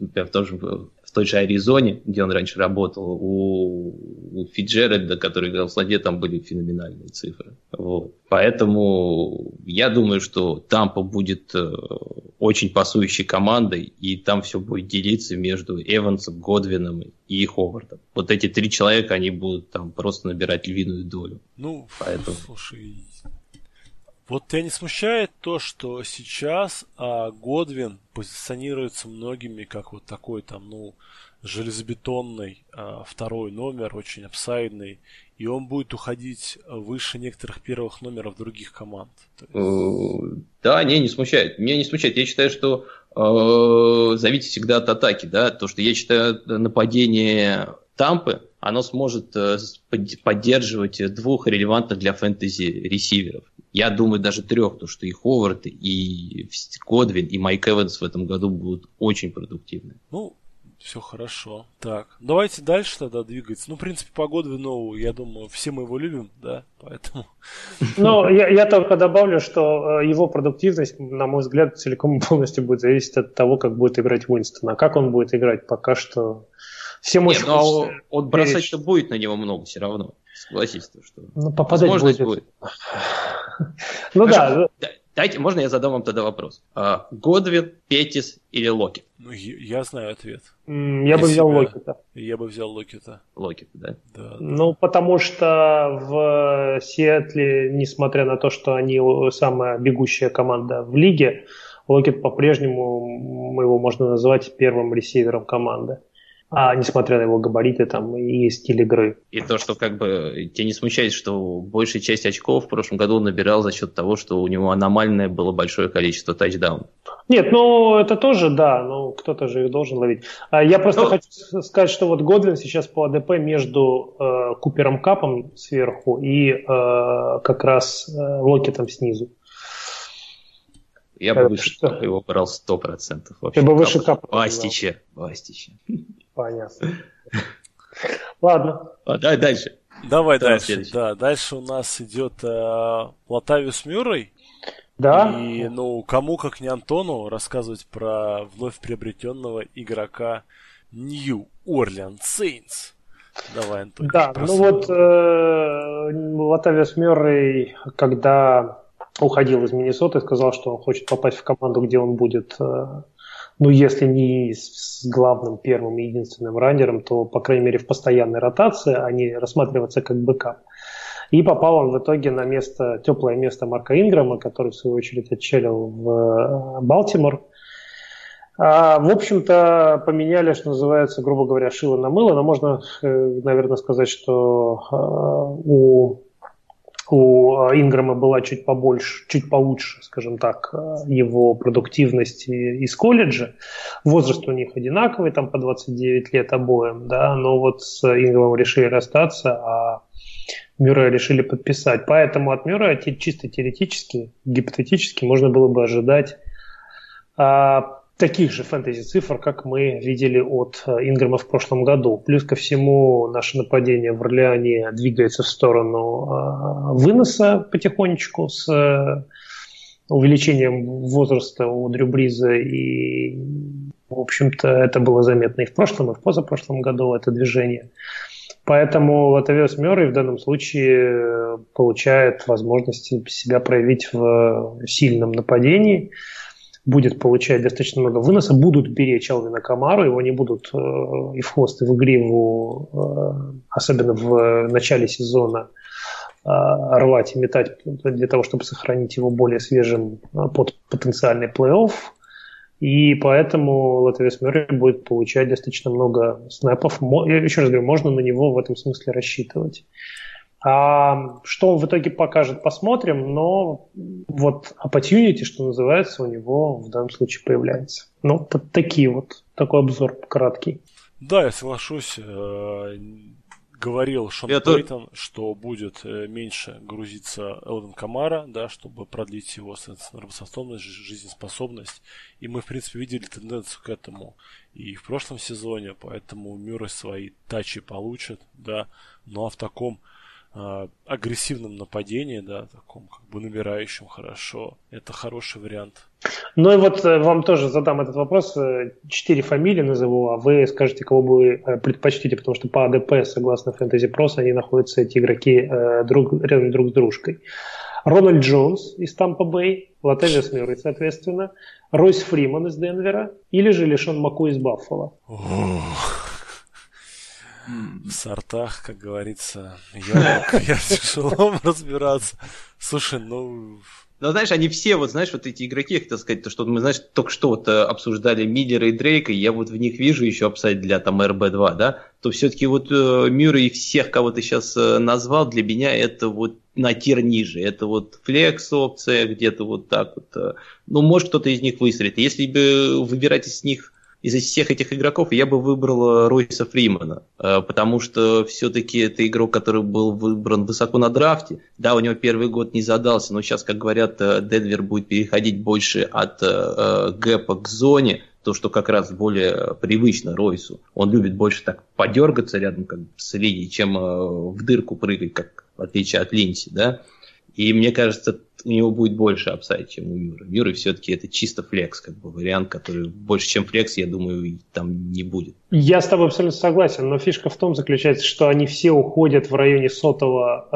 например, в том же в той же Аризоне, где он раньше работал, у, у Фиджеральда, который играл в Сладе, там были феноменальные цифры. Вот. Поэтому я думаю, что Тампа будет э, очень пасующей командой, и там все будет делиться между Эвансом, Годвином и Ховардом. Вот эти три человека, они будут там просто набирать львиную долю. Ну, Поэтому... слушай, вот тебя не смущает то, что сейчас а, Годвин позиционируется многими как вот такой там, ну, железобетонный а, второй номер, очень апсайдный, и он будет уходить выше некоторых первых номеров других команд. Есть... Э, да, не, не смущает. Меня не смущает. Я считаю, что э, зависит всегда от атаки, да, то, что я считаю нападение Тампы, оно сможет э, поддерживать двух релевантных для фэнтези ресиверов. Я думаю, даже трех, потому что и Ховард, и Годвин, и Майк Эванс в этом году будут очень продуктивны. Ну, все хорошо. Так, давайте дальше тогда двигаться. Ну, в принципе, по Годвину, я думаю, все мы его любим, да, поэтому... Ну, я, я только добавлю, что э, его продуктивность, на мой взгляд, целиком и полностью будет зависеть от того, как будет играть Уинстон. А как он будет играть, пока что всем очень Нет, но он бросать-то будет на него много все равно. Согласись, что... Ну, попадать будет. будет. Ну да. Дайте, можно я задам вам тогда вопрос? А, Годвин, Петис или Локет? Ну, я знаю ответ. Я бы взял Локета. Я бы взял Локета. Локета, да? Да. Ну, потому что в Сиэтле, несмотря на то, что они самая бегущая команда в лиге, Локет по-прежнему, его можно назвать первым ресивером команды а несмотря на его габариты там и стиль игры. И то, что как бы тебя не смущает, что большая часть очков в прошлом году он набирал за счет того, что у него аномальное было большое количество тачдаунов. Нет, ну это тоже, да, ну кто-то же их должен ловить. А я просто ну, хочу сказать, что вот Годвин сейчас по АДП между э, Купером Капом сверху и э, как раз э, Локетом снизу. Я бы выше что? его брал 100%. Вообще, Ты бы выше Капа. Бастича. Бастича. Понятно. Ладно. А, давай дальше. Давай, Давай дальше. Следующий. Да, дальше у нас идет э, Латавиус Мюррей. Да. И, ну, кому, как не Антону, рассказывать про вновь приобретенного игрока New Orleans Saints. Давай, Антон. Да, ну вот э, Латавиус Мюррей, когда уходил из Миннесоты, сказал, что он хочет попасть в команду, где он будет э, ну, если не с главным, первым и единственным раннером, то, по крайней мере, в постоянной ротации, а не рассматриваться как backup. И попал он в итоге на место, теплое место Марка Инграма, который, в свою очередь, отчалил в э, Балтимор. А, в общем-то, поменяли, что называется, грубо говоря, шило на мыло, но можно, э, наверное, сказать, что э, у у Инграма была чуть побольше, чуть получше, скажем так, его продуктивность из колледжа. Возраст у них одинаковый, там по 29 лет обоим, да, но вот с Инграмом решили расстаться, а Мюррея решили подписать. Поэтому от Мюррея чисто теоретически, гипотетически можно было бы ожидать а, таких же фэнтези-цифр, как мы видели от э, Инграма в прошлом году. Плюс ко всему, наше нападение в Орлеане двигается в сторону а, выноса потихонечку с э, увеличением возраста у Дрю Бриза и в общем-то, это было заметно и в прошлом, и в позапрошлом году, это движение. Поэтому Латавиос Мёррей в данном случае получает возможность себя проявить в сильном нападении, будет получать достаточно много выноса, будут беречь Алвина Камару, его не будут э, и в хвост, и в гриву, э, особенно в начале сезона, э, рвать и метать для того, чтобы сохранить его более свежим под потенциальный плей-офф. И поэтому Латвия Мюррей будет получать достаточно много снэпов. Я еще раз говорю, можно на него в этом смысле рассчитывать. А что он в итоге покажет, посмотрим, но вот opportunity, что называется, у него в данном случае появляется. Ну, такие вот, такой обзор краткий. Да, я соглашусь. Э, говорил Шон Я Пейтон, то... что будет э, меньше грузиться Элвин Камара, да, чтобы продлить его работоспособность, жизнеспособность. И мы, в принципе, видели тенденцию к этому и в прошлом сезоне, поэтому Мюррей свои тачи получит, да, ну а в таком э, агрессивном нападении, да, таком как бы набирающем хорошо, это хороший вариант. Ну и вот э, вам тоже задам этот вопрос. Э, четыре фамилии назову, а вы скажете, кого бы вы э, предпочтите, потому что по АДП, согласно Fantasy Pros, они находятся, эти игроки, друг, рядом друг с дружкой. Рональд Джонс из Тампа Бэй, Латавиас Мюррей, соответственно, Ройс Фриман из Денвера или же Лишон Маккой из Баффало. В сортах, как говорится, я, я тяжело разбираться. Слушай, ну, но знаешь, они все, вот знаешь, вот эти игроки, так сказать, то, что мы, знаешь, только что вот э, обсуждали Миллера и Дрейка, и я вот в них вижу еще upside для там RB-2, да, то все-таки вот э, Мюррей всех, кого ты сейчас э, назвал, для меня это вот на tier ниже. Это вот flex опция, где-то вот так вот. Э, ну, может, кто-то из них выстрелит. Если бы выбирать из них из всех этих игроков я бы выбрал э, Ройса Фримана, э, потому что все-таки это игрок, который был выбран высоко на драфте. Да, у него первый год не задался, но сейчас, как говорят, э, Денвер будет переходить больше от гэпа к зоне, то, что как раз более привычно Ройсу. Он любит больше так подергаться рядом как с линией, чем в дырку прыгать, как в отличие от Линси, да. И мне кажется, у него будет больше upside, чем у Мюррея. Мюррей все-таки это чисто flex, как бы вариант, который больше, чем flex, я думаю, там не будет. Я с тобой абсолютно согласен, но фишка в том заключается, что они все уходят в районе сотого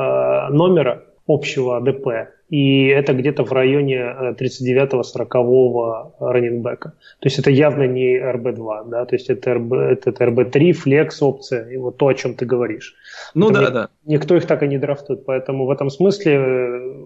э, номера общего ADP и это где-то в районе 39-40 э, running back а. То есть это явно не RB-2, да, то есть это, RB, это RB-3, flex опция, и вот то, о чем ты говоришь. Ну это да, ни, да. Никто их так и не драфтует, поэтому в этом смысле э,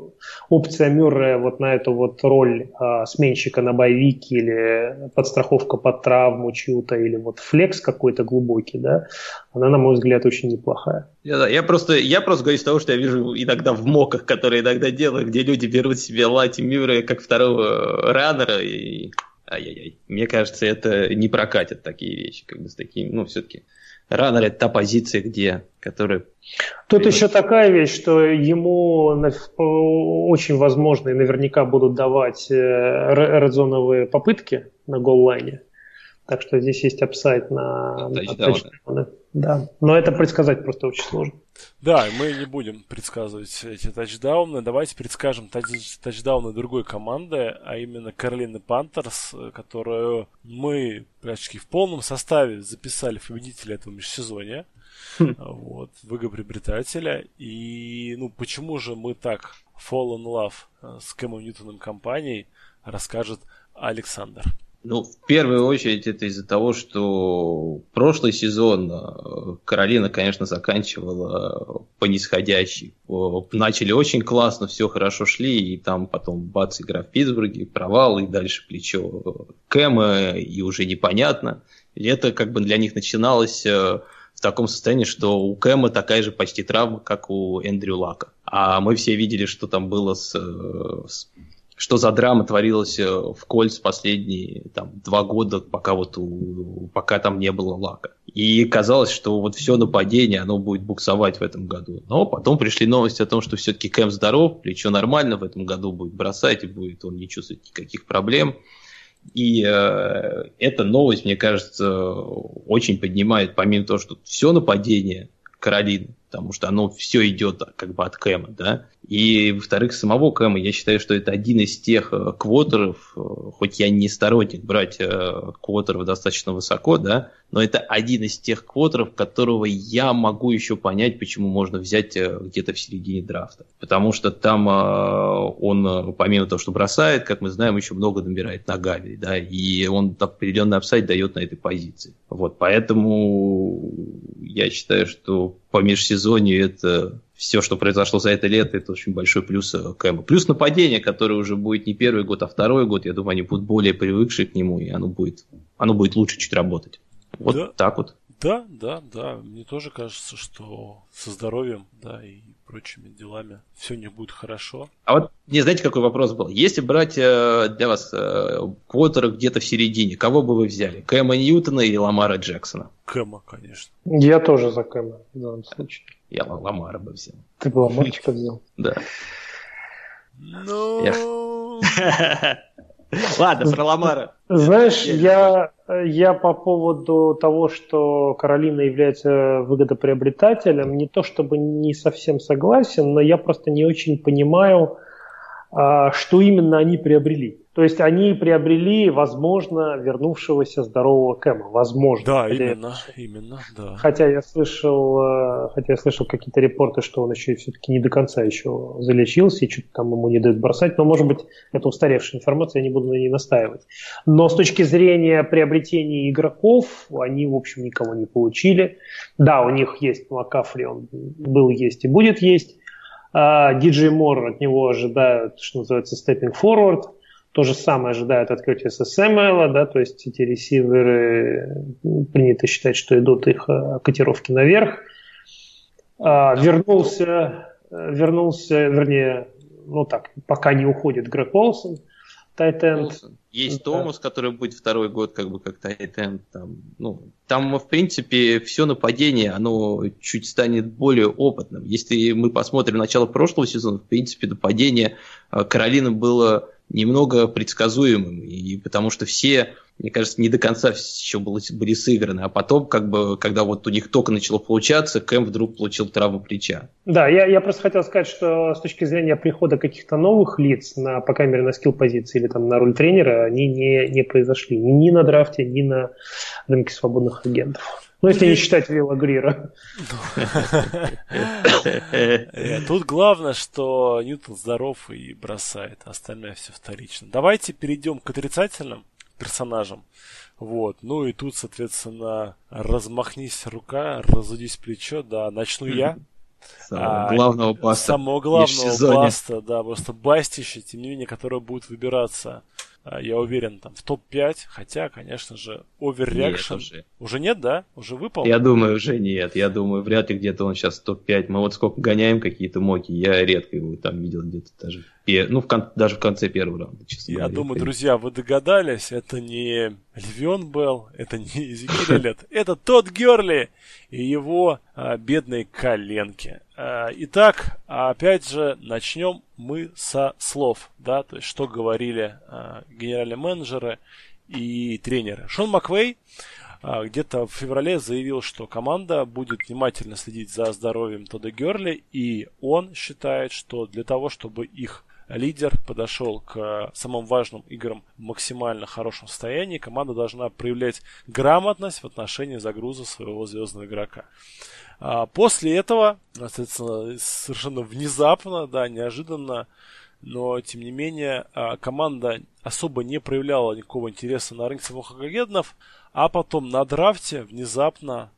опция Мюррея вот на эту вот роль а, сменщика на боевике или подстраховка под травму чью-то, или вот флекс какой-то глубокий, да, она, на мой взгляд, очень неплохая. Я, да, я просто, я просто говорю из того, что я вижу иногда в моках, которые иногда делаю, где люди берут себе Лати Мюррея как второго раннера, и ай-яй-яй. Мне кажется, это не прокатят такие вещи, как бы с такими, ну, все-таки раннер это та позиция, где, которая... Тут еще такая вещь, что ему очень возможно и наверняка будут давать э, редзоновые попытки на голлайне. Так что здесь есть апсайт на, на тачдауны. Да, но это предсказать просто очень сложно. Да, мы не будем предсказывать эти тачдауны. Давайте предскажем тач- тачдауны другой команды, а именно Каролины Пантерс, которую мы практически в полном составе записали в победителя этого межсезонья. Хм. Вот, в игры приобретателя. И, ну, почему же мы так fall in love с Кэмом Ньютоном компанией, расскажет Александр. Ну, в первую очередь это из-за того, что прошлый сезон э, Каролина, конечно, заканчивала по нисходящей. Начали очень классно, все хорошо шли, и там потом бац, игра в Питтсбурге, провал, и дальше плечо Кэма, и уже непонятно. И это как бы для них начиналось э, в таком состоянии, что у Кэма такая же почти травма, как у Эндрю Лака. А мы все видели, что там было с, э, с что за драма творилась э, в Кольц последние там, два года, пока, вот у, пока там не было лака. И казалось, что вот все нападение, оно будет буксовать в этом году. Но потом пришли новости о том, что все-таки Кэм здоров, плечо нормально в этом году будет бросать, и будет он не чувствовать никаких проблем. И э, эта новость, мне кажется, очень поднимает, помимо того, что все нападение Каролины, потому что оно все идет как бы от Кэма, да. И, во-вторых, самого Кэма, я считаю, что это один из тех э, квотеров, э, хоть я не сторонник брать э, квотеров достаточно высоко, да, но это один из тех квотеров, которого я могу еще понять, почему можно взять где-то в середине драфта. Потому что там он, помимо того, что бросает, как мы знаем, еще много набирает ногами, да, и он определенный апсайд дает на этой позиции. Вот, поэтому я считаю, что по межсезонью это все, что произошло за это лето, это очень большой плюс э, Кэма. Плюс нападение, которое уже будет не первый год, а второй год. Я думаю, они будут более привыкшие к нему, и оно будет, оно будет лучше чуть работать. Вот да. так вот. Да, да, да. Мне тоже кажется, что со здоровьем, да, и прочими делами все не будет хорошо. А вот, не знаете, какой вопрос был? Если брать э, для вас э, квотера где-то в середине, кого бы вы взяли? Кэма Ньютона или Ламара Джексона? Кэма, конечно. Я тоже за Кэма в данном случае. Я Ламара бы взял. Ты бы Ламарчика взял? Да. Ну... Ладно, про Ламара. Знаешь, я, я по поводу того, что Каролина является выгодоприобретателем, не то чтобы не совсем согласен, но я просто не очень понимаю, что именно они приобрели. То есть они приобрели, возможно, вернувшегося здорового Кэма. Возможно. Да, именно, я, именно, да. Хотя я слышал, э, хотя я слышал какие-то репорты, что он еще все-таки не до конца еще залечился, и что-то там ему не дают бросать. Но, может быть, это устаревшая информация, я не буду на ней настаивать. Но с точки зрения приобретения игроков, они, в общем, никого не получили. Да, у них есть Макафри, он был, есть и будет есть. Диджей а, Мор от него ожидают, что называется, stepping forward – то же самое ожидают от Кертиса Сэмюэла, да, то есть эти ресиверы принято считать, что идут их э, котировки наверх. А, вернулся, э, вернулся, вернее, ну так, пока не уходит Грег Олсон, Тайтенд. Есть да. Томас, который будет второй год как бы как Тайтенд. Там, ну, там, в принципе, все нападение, оно чуть станет более опытным. Если мы посмотрим начало прошлого сезона, в принципе, нападение э, Каролины было немного предсказуемым, и потому что все, мне кажется, не до конца еще были, были сыграны, а потом, как бы, когда вот у них только начало получаться, Кэм вдруг получил травму плеча. Да, я, я просто хотел сказать, что с точки зрения прихода каких-то новых лиц, на, по крайней мере, на скилл позиции или там на роль тренера, они не, не произошли ни, ни на драфте, ни на рынке свободных агентов. Ну, если не считать Вилла Грира. Э, тут главное, что Ньютон здоров и бросает, остальное все вторично. Давайте перейдем к отрицательным персонажам. Вот. Ну и тут, соответственно, размахнись рука, разудись плечо, да, начну я. Самого а, главного баста. Самого главного баста, да, просто бастище, тем не менее, которое будет выбираться я уверен, там в топ-5, хотя, конечно же, оверреакшн уже. уже нет, да? Уже выпал? Я думаю, уже нет. Я думаю, вряд ли где-то он сейчас топ-5. Мы вот сколько гоняем какие-то моки, я редко его там видел где-то даже. Ну, в кон... даже в конце первого раунда, честно Я говоря, думаю, друзья, вы догадались, это не Львион Белл, это не Эзекиль это тот Герли и его а, бедные коленки. А, итак, опять же, начнем мы со слов, да, то есть что говорили а, генеральные менеджеры и тренеры. Шон Маквей а, где-то в феврале заявил, что команда будет внимательно следить за здоровьем Тода Герли, и он считает, что для того, чтобы их лидер подошел к самым важным играм в максимально хорошем состоянии, команда должна проявлять грамотность в отношении загруза своего звездного игрока. А после этого, совершенно внезапно, да, неожиданно но тем не менее а, команда особо не проявляла никакого интереса на рынке свободных агентов, а потом на драфте внезапно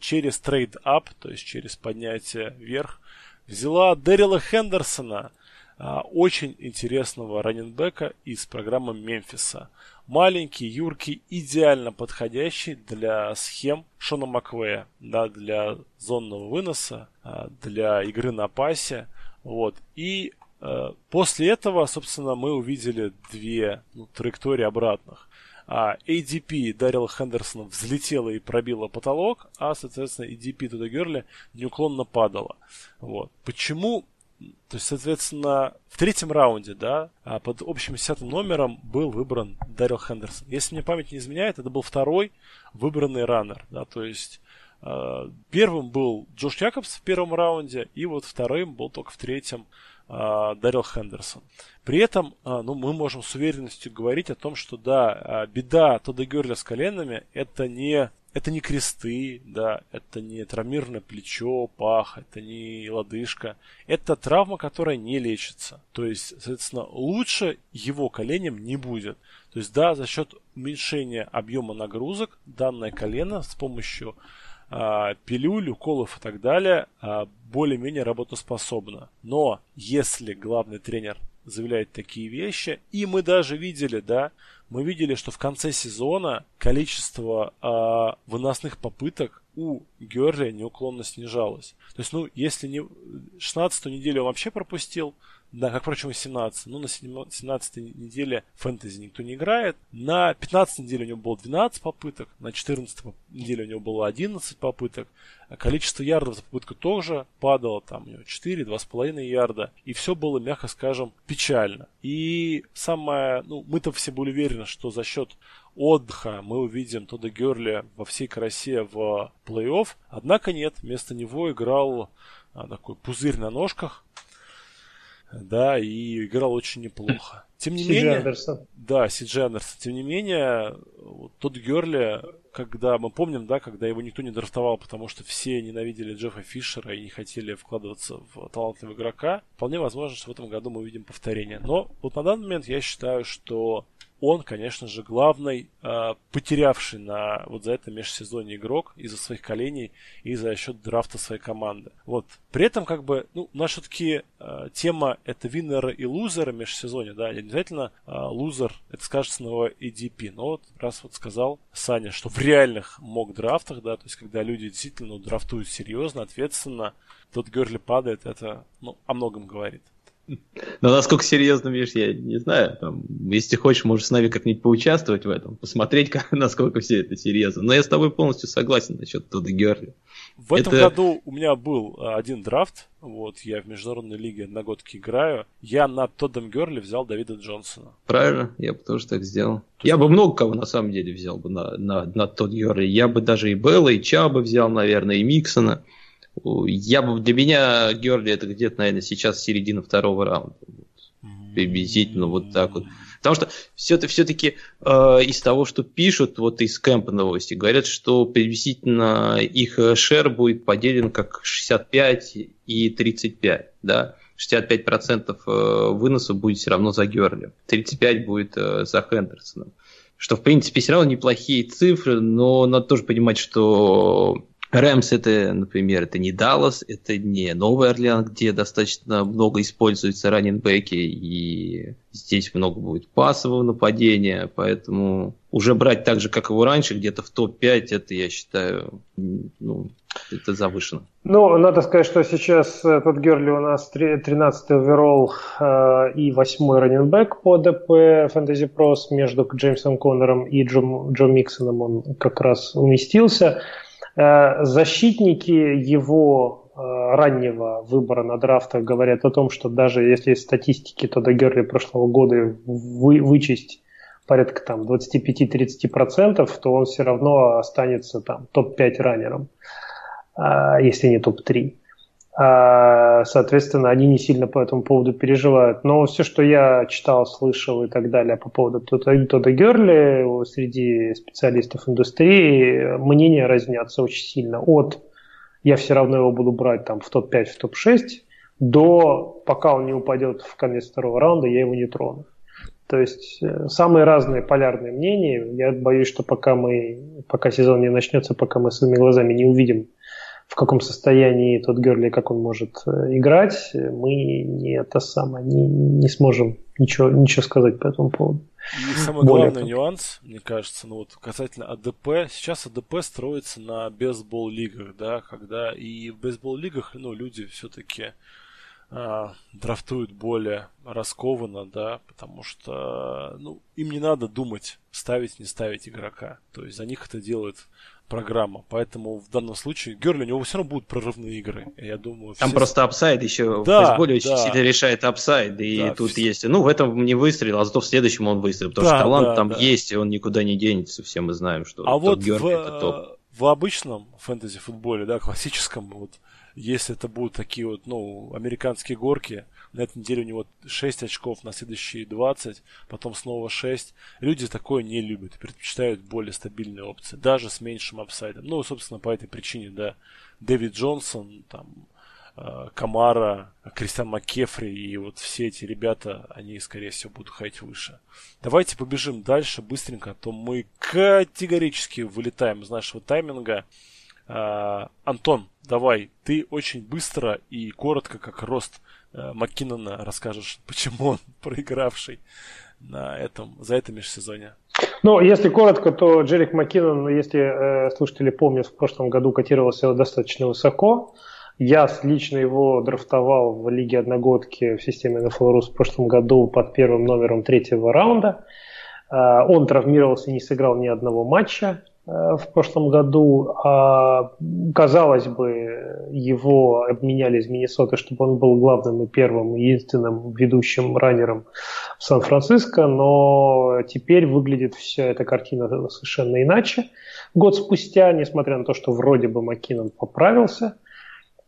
через trade-up, то есть через поднятие вверх, взяла Дэрила Хендерсона, очень интересного running back а из программы Мемфиса. Маленький, юркий, идеально подходящий для схем Шона Маквея, да, для зонного выноса, а, для игры на пасе. Вот. И э, после этого, собственно, мы увидели две ну, траектории обратных. А ADP Дарил Хендерсона взлетела и пробила потолок, а, соответственно, ADP Туда Герли неуклонно падала. Вот. Почему то есть, соответственно, в третьем раунде, да, а под общим десятым номером был выбран Дарил Хендерсон. Если мне память не изменяет, это был второй выбранный раннер, да, то есть э, первым был Джош Якобс в первом раунде, и вот вторым был только в третьем э, Дарил Хендерсон. При этом, ну, мы можем с уверенностью говорить о том, что, да, беда Тодда Герля с коленами это не это не кресты, да, это не травмированное плечо, пах, это не лодыжка. Это травма, которая не лечится. То есть, соответственно, лучше его коленям не будет. То есть, да, за счет уменьшения объема нагрузок данное колено с помощью а, пилюль, уколов и так далее а, более-менее работоспособно. Но если главный тренер заявляет такие вещи, и мы даже видели, да, мы видели, что в конце сезона количество э, выносных попыток у Герли неуклонно снижалось. То есть, ну, если не 16 неделю он вообще пропустил, да, как, впрочем, и 17. Ну, на 17 неделе фэнтези никто не играет. На 15 неделе у него было 12 попыток, на 14 неделе у него было 11 попыток. Количество ярдов за попытку тоже падало, там у него 4, 2,5 ярда. И все было, мягко скажем, печально. И самое, ну, мы-то все были уверены, что за счет отдыха мы увидим Тодда Герли во всей красе в плей-офф. Однако нет, вместо него играл а, такой пузырь на ножках, да, и играл очень неплохо. Тем не менее, Андерсон. да, Сиджи Андерсон. Тем не менее, вот тот Герли, когда мы помним, да, когда его никто не драфтовал, потому что все ненавидели Джеффа Фишера и не хотели вкладываться в талантливого игрока, вполне возможно, что в этом году мы увидим повторение. Но вот на данный момент я считаю, что он, конечно же, главный э, потерявший на вот за это межсезонье игрок из-за своих коленей и за счет драфта своей команды. Вот. При этом, как бы, ну, у нас все-таки э, тема это виннеры и лузеры межсезонья, да, не обязательно э, лузер, это скажется на его EDP, но вот раз вот сказал Саня, что в реальных мог драфтах, да, то есть когда люди действительно ну, драфтуют серьезно, ответственно, тот Герли падает, это, ну, о многом говорит. Но насколько серьезно, видишь, я не знаю. Там, если хочешь, можешь с нами как-нибудь поучаствовать в этом, посмотреть, как, насколько все это серьезно. Но я с тобой полностью согласен насчет Тодда Герли. В этом это... году у меня был а, один драфт. Вот, я в международной лиге одногодки играю. Я на Тоддом Герли взял Давида Джонсона. Правильно, я бы тоже так сделал. Я бы много кого на самом деле взял бы на, на, на Тодд Герли. Я бы даже и Белла, и Чаба взял, наверное, и Миксона. Я бы для меня Герли это где-то, наверное, сейчас середина второго раунда. Приблизительно вот так вот. Потому что все-таки, все-таки э, из того, что пишут, вот из кемпа новости, говорят, что приблизительно их шер будет поделен как 65 и 35, да. 65% э, выноса будет все равно за Герли, 35 будет э, за Хендерсоном. Что, в принципе, все равно неплохие цифры, но надо тоже понимать, что Рэмс это, например, это не Даллас, это не Новый Орлеан, где достаточно много используется раненбеки, и здесь много будет пасового нападения, поэтому уже брать так же, как его раньше, где-то в топ-5, это, я считаю, ну, это завышено. Ну, надо сказать, что сейчас э, тот Герли у нас 13-й оверолл э, и 8-й раненбэк по ДП Fantasy Pros между Джеймсом Коннором и Джо, Джо Миксоном он как раз уместился. Э, защитники его э, раннего выбора на драфтах говорят о том, что даже если из статистики Тодда Герли прошлого года вы, вычесть порядка там 25-30%, то он все равно останется там топ-5 раннером, э, если не топ-3. А, соответственно, они не сильно по этому поводу переживают. Но все, что я читал, слышал и так далее по поводу Тодда Герли среди специалистов индустрии, мнения разнятся очень сильно. От «я все равно его буду брать там, в топ-5, в топ-6», до, пока он не упадет в конец второго раунда, я его не трону. То есть э, самые разные полярные мнения. Я боюсь, что пока мы, пока сезон не начнется, пока мы своими глазами не увидим, в каком состоянии тот Герли, как он может э, играть, мы не это самое, не, не сможем ничего, ничего сказать по этому поводу. И самый Более главный того. нюанс, мне кажется, ну вот касательно АДП, сейчас АДП строится на бейсбол-лигах, да, когда и в бейсбол-лигах, ну, люди все-таки а, драфтуют более раскованно, да, потому что, ну, им не надо думать, ставить, не ставить игрока. То есть за них это делает программа. Поэтому в данном случае Герли у него все равно будут прорывные игры. Я думаю, Там все... просто upside еще да, в best ball е очень да. сильно решает upside. И да, тут все... есть. Ну, в этом не выстрелил, а зато в следующем он выстрелил. Потому да, что талант да, там да. есть, и он никуда не денется. Все мы знаем, что а вот Герли в... это топ. В обычном фэнтези футболе, да, классическом, вот если это будут такие вот, ну, американские горки, на этой неделе у него 6 очков, на следующие 20, потом снова 6. Люди такое не любят предпочитают более стабильные опции, даже с меньшим апсайдом. Ну, собственно, по этой причине, да, Дэвид Джонсон, там, э, Камара, Кристиан Маккефри и вот все эти ребята, они, скорее всего, будут ходить выше. Давайте побежим дальше быстренько, а то мы категорически вылетаем из нашего тайминга. А, Антон, давай, ты очень быстро и коротко, как рост э, Маккинона, расскажешь, почему он проигравший на этом, за это межсезонье. Ну, если коротко, то Джерик Маккинон, если э, слушатели помнят, в прошлом году котировался достаточно высоко. Я лично его драфтовал в Лиге Одногодки в системе NFL в прошлом году под первым номером третьего раунда. Э, он травмировался и не сыграл ни одного матча. Э, в прошлом году. А, казалось бы, его обменяли из Миннесоты, чтобы он был главным и первым, единственным ведущим раннером в Сан-Франциско, но теперь выглядит вся эта картина совершенно иначе. Год спустя, несмотря на то, что вроде бы Маккинон поправился,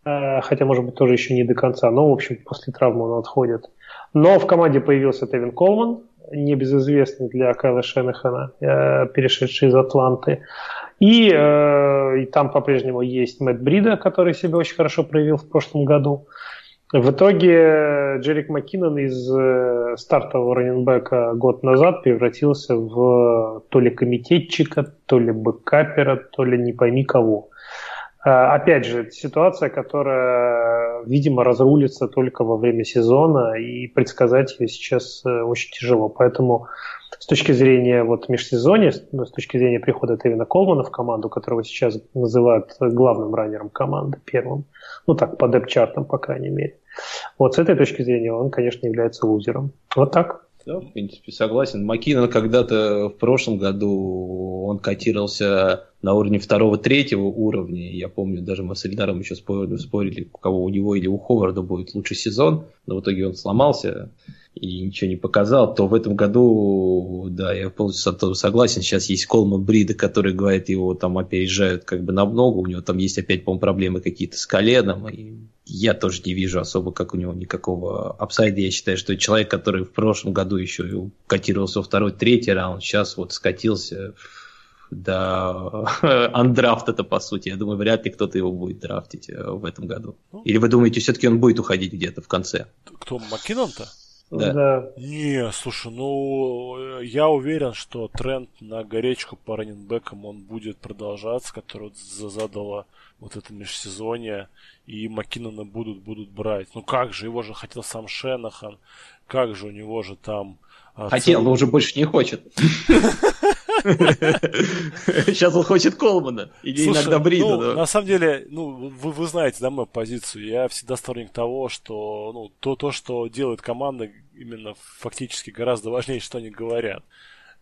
э, хотя, может быть, тоже еще не до конца, но, в общем, после травмы он отходит. Но в команде появился Тевин Колман, небезызвестный для Кайла Шенахана, э, перешедший из Атланты. И, э, и там по-прежнему есть Мэтт Брида, который себя очень хорошо проявил в прошлом году. В итоге Джерик Маккинон из э, стартового раненбека год назад превратился в то ли комитетчика, то ли бэкапера, то ли не пойми кого. А, опять же, ситуация, которая, видимо, разрулится только во время сезона, и предсказать ее сейчас э, очень тяжело. Поэтому с точки зрения вот межсезонья, ну, с точки зрения прихода Тевина Колмана в команду, которого сейчас называют главным раннером команды, первым, ну так, по депчартам, по крайней мере. Вот с этой точки зрения он, конечно, является лузером. Вот так. Да, в принципе, согласен. Маккинон когда-то в прошлом году он котировался на уровне второго-третьего уровня. Я помню, даже мы с Эльдаром еще спорили, спорили, у кого у него или у Ховарда будет лучший сезон, но в итоге он сломался и ничего не показал, то в этом году, да, я полностью согласен, сейчас есть Колман Брида, который говорит, его там опережают как бы намного, у него там есть опять, по-моему, проблемы какие-то с коленом, и я тоже не вижу особо, как у него никакого апсайда. Я считаю, что человек, который в прошлом году еще котировался во второй, третий раунд, сейчас вот скатился до андрафт это по сути. Я думаю, вряд ли кто-то его будет драфтить э, в этом году. Ну. Или вы думаете, все-таки он будет уходить где-то в конце? Кто, Маккинон-то? Да. да. Не, слушай, ну я уверен, что тренд на горечку по раненбекам он будет продолжаться, который задало вот это межсезонье, и Маккинона будут, будут брать. Ну как же, его же хотел сам Шенахан, как же у него же там... А, хотел, но уже больше не хочет. Сейчас он хочет Колмана. Или Слушай, иногда Брида. Ну, да. На самом деле, ну, вы, вы знаете, да, мою позицию. Я всегда сторонник того, что ну, то, то, что делает команда, именно фактически гораздо важнее, что они говорят.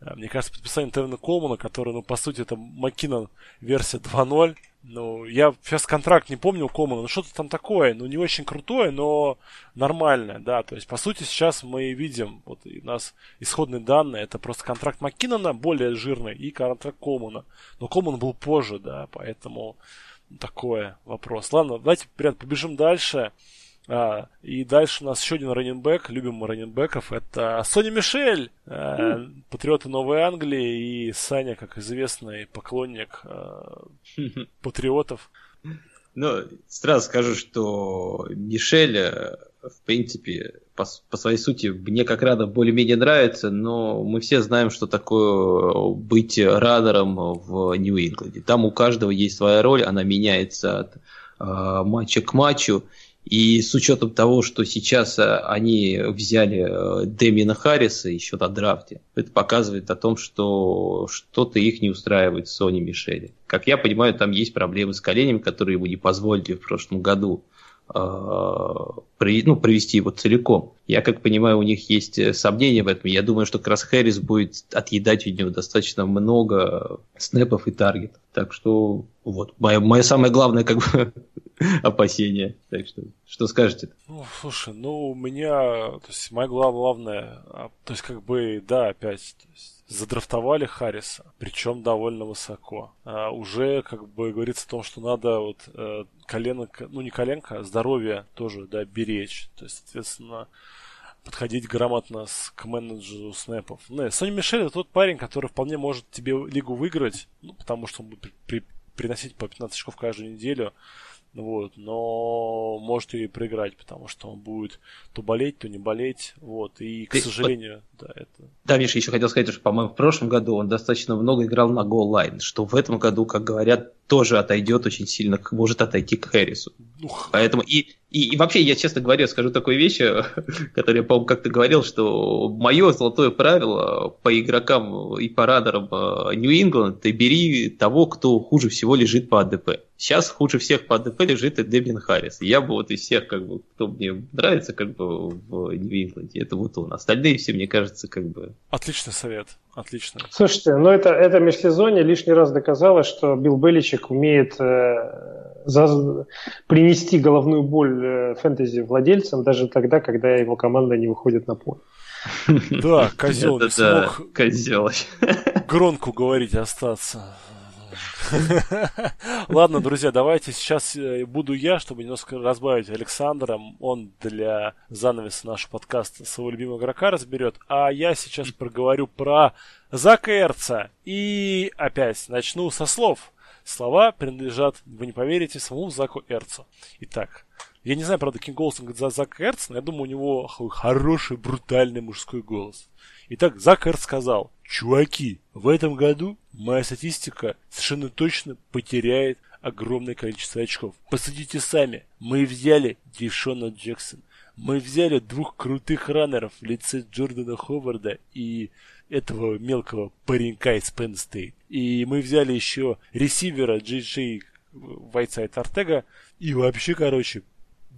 Э, мне кажется, подписание Тевина Колмана, который, ну, по сути, это Маккинон версия 2.0, ну, я сейчас контракт не помню у Комана, ну что-то там такое, ну не очень крутое, но нормальное, да. То есть, по сути, сейчас мы видим, вот у нас исходные данные, это просто контракт Маккинона более жирный и контракт Комана. Но Коман был позже, да, поэтому такое вопрос. Ладно, давайте прям побежим дальше. А, и дальше у нас еще один раненбэк, любим мы раненбеков, это Сони Мишель, э, патриоты Новой Англии, и Саня, как известный поклонник э, патриотов. Ну, сразу скажу, что Мишель, э, в принципе, по, по своей сути, мне как рада более-менее нравится, но мы все знаем, что такое быть радаром в Нью-Ингланде. Там у каждого есть своя роль, она меняется от э, матча к матчу. И с учетом того, что сейчас э, они взяли э, Дэмина Харриса еще на драфте, это показывает о том, что что-то их не устраивает в Сони Мишеле. Как я понимаю, там есть проблемы с коленем, которые ему не позволили в прошлом году э, ну, провести его целиком. Я как понимаю, у них есть сомнения в этом. Я думаю, что Крас Хэрис будет отъедать у него достаточно много снэпов и таргетов. Так что вот, мое, мое самое главное как бы опасения. Так что, что скажете? Ну, слушай, ну, у меня, то есть, моя главная, а, то есть, как бы, да, опять, то есть, задрафтовали Харриса, причем довольно высоко. А уже, как бы, говорится о том, что надо вот э, колено, ну, не коленка, а здоровье тоже, да, беречь. То есть, соответственно, подходить грамотно с, к менеджеру снэпов. Ну, Сони Мишель это тот парень, который вполне может тебе лигу выиграть, ну, потому что он будет при, при, приносить по 15 очков каждую неделю. Вот, но может и проиграть, потому что он будет то болеть, то не болеть. Вот, и, к Ты, сожалению, вот, да, это. Да, Миша, еще хотел сказать, что, по-моему, в прошлом году он достаточно много играл на гол-лайн, что в этом году, как говорят, тоже отойдет очень сильно, может отойти к Хэрису. Ух. Поэтому и, и, и вообще, я честно говоря, скажу такую вещь, которую по-моему, как-то говорил, что мое золотое правило по игрокам и по радарам Нью-Ингланд, ты бери того, кто хуже всего лежит по АДП. Сейчас хуже всех по АДП лежит Дебин Харрис. Я бы вот из всех, как бы, кто мне нравится, как бы в Нью-Ингланде, это вот он. Остальные все, мне кажется, как бы... Отличный совет. Отлично. Слушайте, ну это, это межсезонье лишний раз доказало, что Билл Беличек умеет э, за, принести головную боль э, фэнтези владельцам даже тогда, когда его команда не выходит на поле. Да, козел не смог громко говорить остаться. Ладно, друзья, давайте сейчас э, буду я, чтобы немножко разбавить Александра. Он для занавеса нашего подкаста своего любимого игрока разберет. А я сейчас проговорю про Зака Эрца. И опять начну со слов. Слова принадлежат, вы не поверите, самому Заку Эрцу. Итак, я не знаю, правда, Кинг Голсон за Зака Эрца, но я думаю, у него хороший, брутальный мужской голос. Итак, Зак Эрц сказал, чуваки, в этом году моя статистика совершенно точно потеряет огромное количество очков. Посудите сами. Мы взяли Дишона Джексон. Мы взяли двух крутых раннеров в лице Джордана Ховарда и этого мелкого паренька из Penn State. И мы взяли еще ресивера Джей Джей Вайтсайд Артега. И вообще, короче,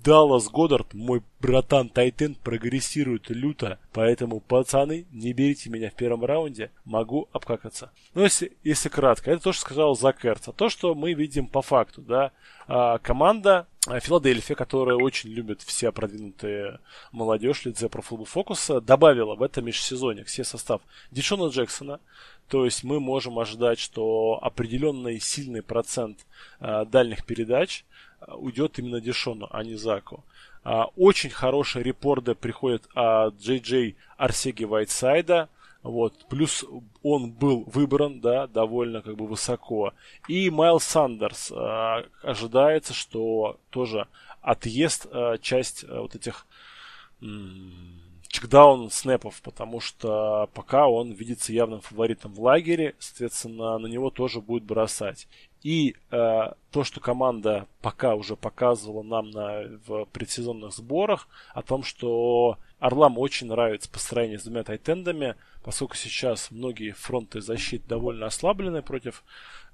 Даллас Годдард, мой братан Тайтен, прогрессирует люто, поэтому, пацаны, не берите меня в первом раунде, могу обкакаться. Ну, если, если кратко, это то, что сказал Зак Эрц. А то, что мы видим по факту, да, а, команда а, Филадельфия, которая очень любит все продвинутые молодежь, лице про фокуса, добавила в этом межсезонье все состав Дишона Джексона, то есть мы можем ожидать, что определенный сильный процент э, дальних передач уйдет именно Дешону, а не Заку. А, очень хорошие репорты приходят от Джей Джей Арсеги Вайтсайда. Вот. Плюс он был выбран, да, довольно как бы высоко. И Майл Сандерс а, ожидается, что тоже отъест а, часть вот этих чекдаун снэпов, потому что пока он видится явным фаворитом в лагере, соответственно, на него тоже будет бросать. И э, то, что команда пока уже показывала нам на, в предсезонных сборах, о том, что Орлам очень нравится построение с двумя тайтендами, поскольку сейчас многие фронты защиты довольно ослаблены против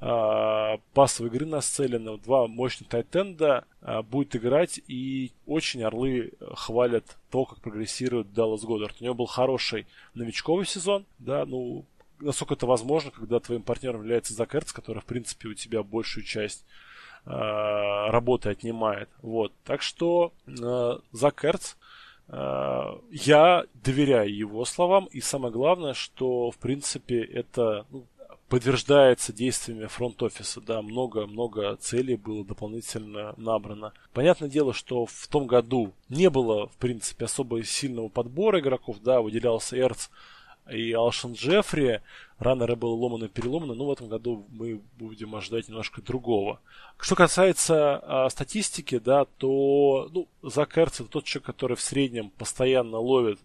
э, пасовой игры нацелены. Два мощных тайтенда э, будет играть, и очень Орлы хвалят то, как прогрессирует Даллас Годдард. У него был хороший новичковый сезон, да, ну, насколько это возможно, когда твоим партнером является Зак Эрц, который, в принципе, у тебя большую часть э, работы отнимает. Вот. Так что э, Зак Эрц, э, я доверяю его словам, и самое главное, что, в принципе, это ну, подтверждается действиями фронт-офиса, да, много-много целей было дополнительно набрано. Понятное дело, что в том году не было, в принципе, особо сильного подбора игроков, да, выделялся Эрц и Алшан Джеффри. Раннеры было ломано переломано, но в этом году мы будем ожидать немножко другого. Что касается а, статистики, да, то ну, Зак Эрц это тот человек, который в среднем постоянно ловит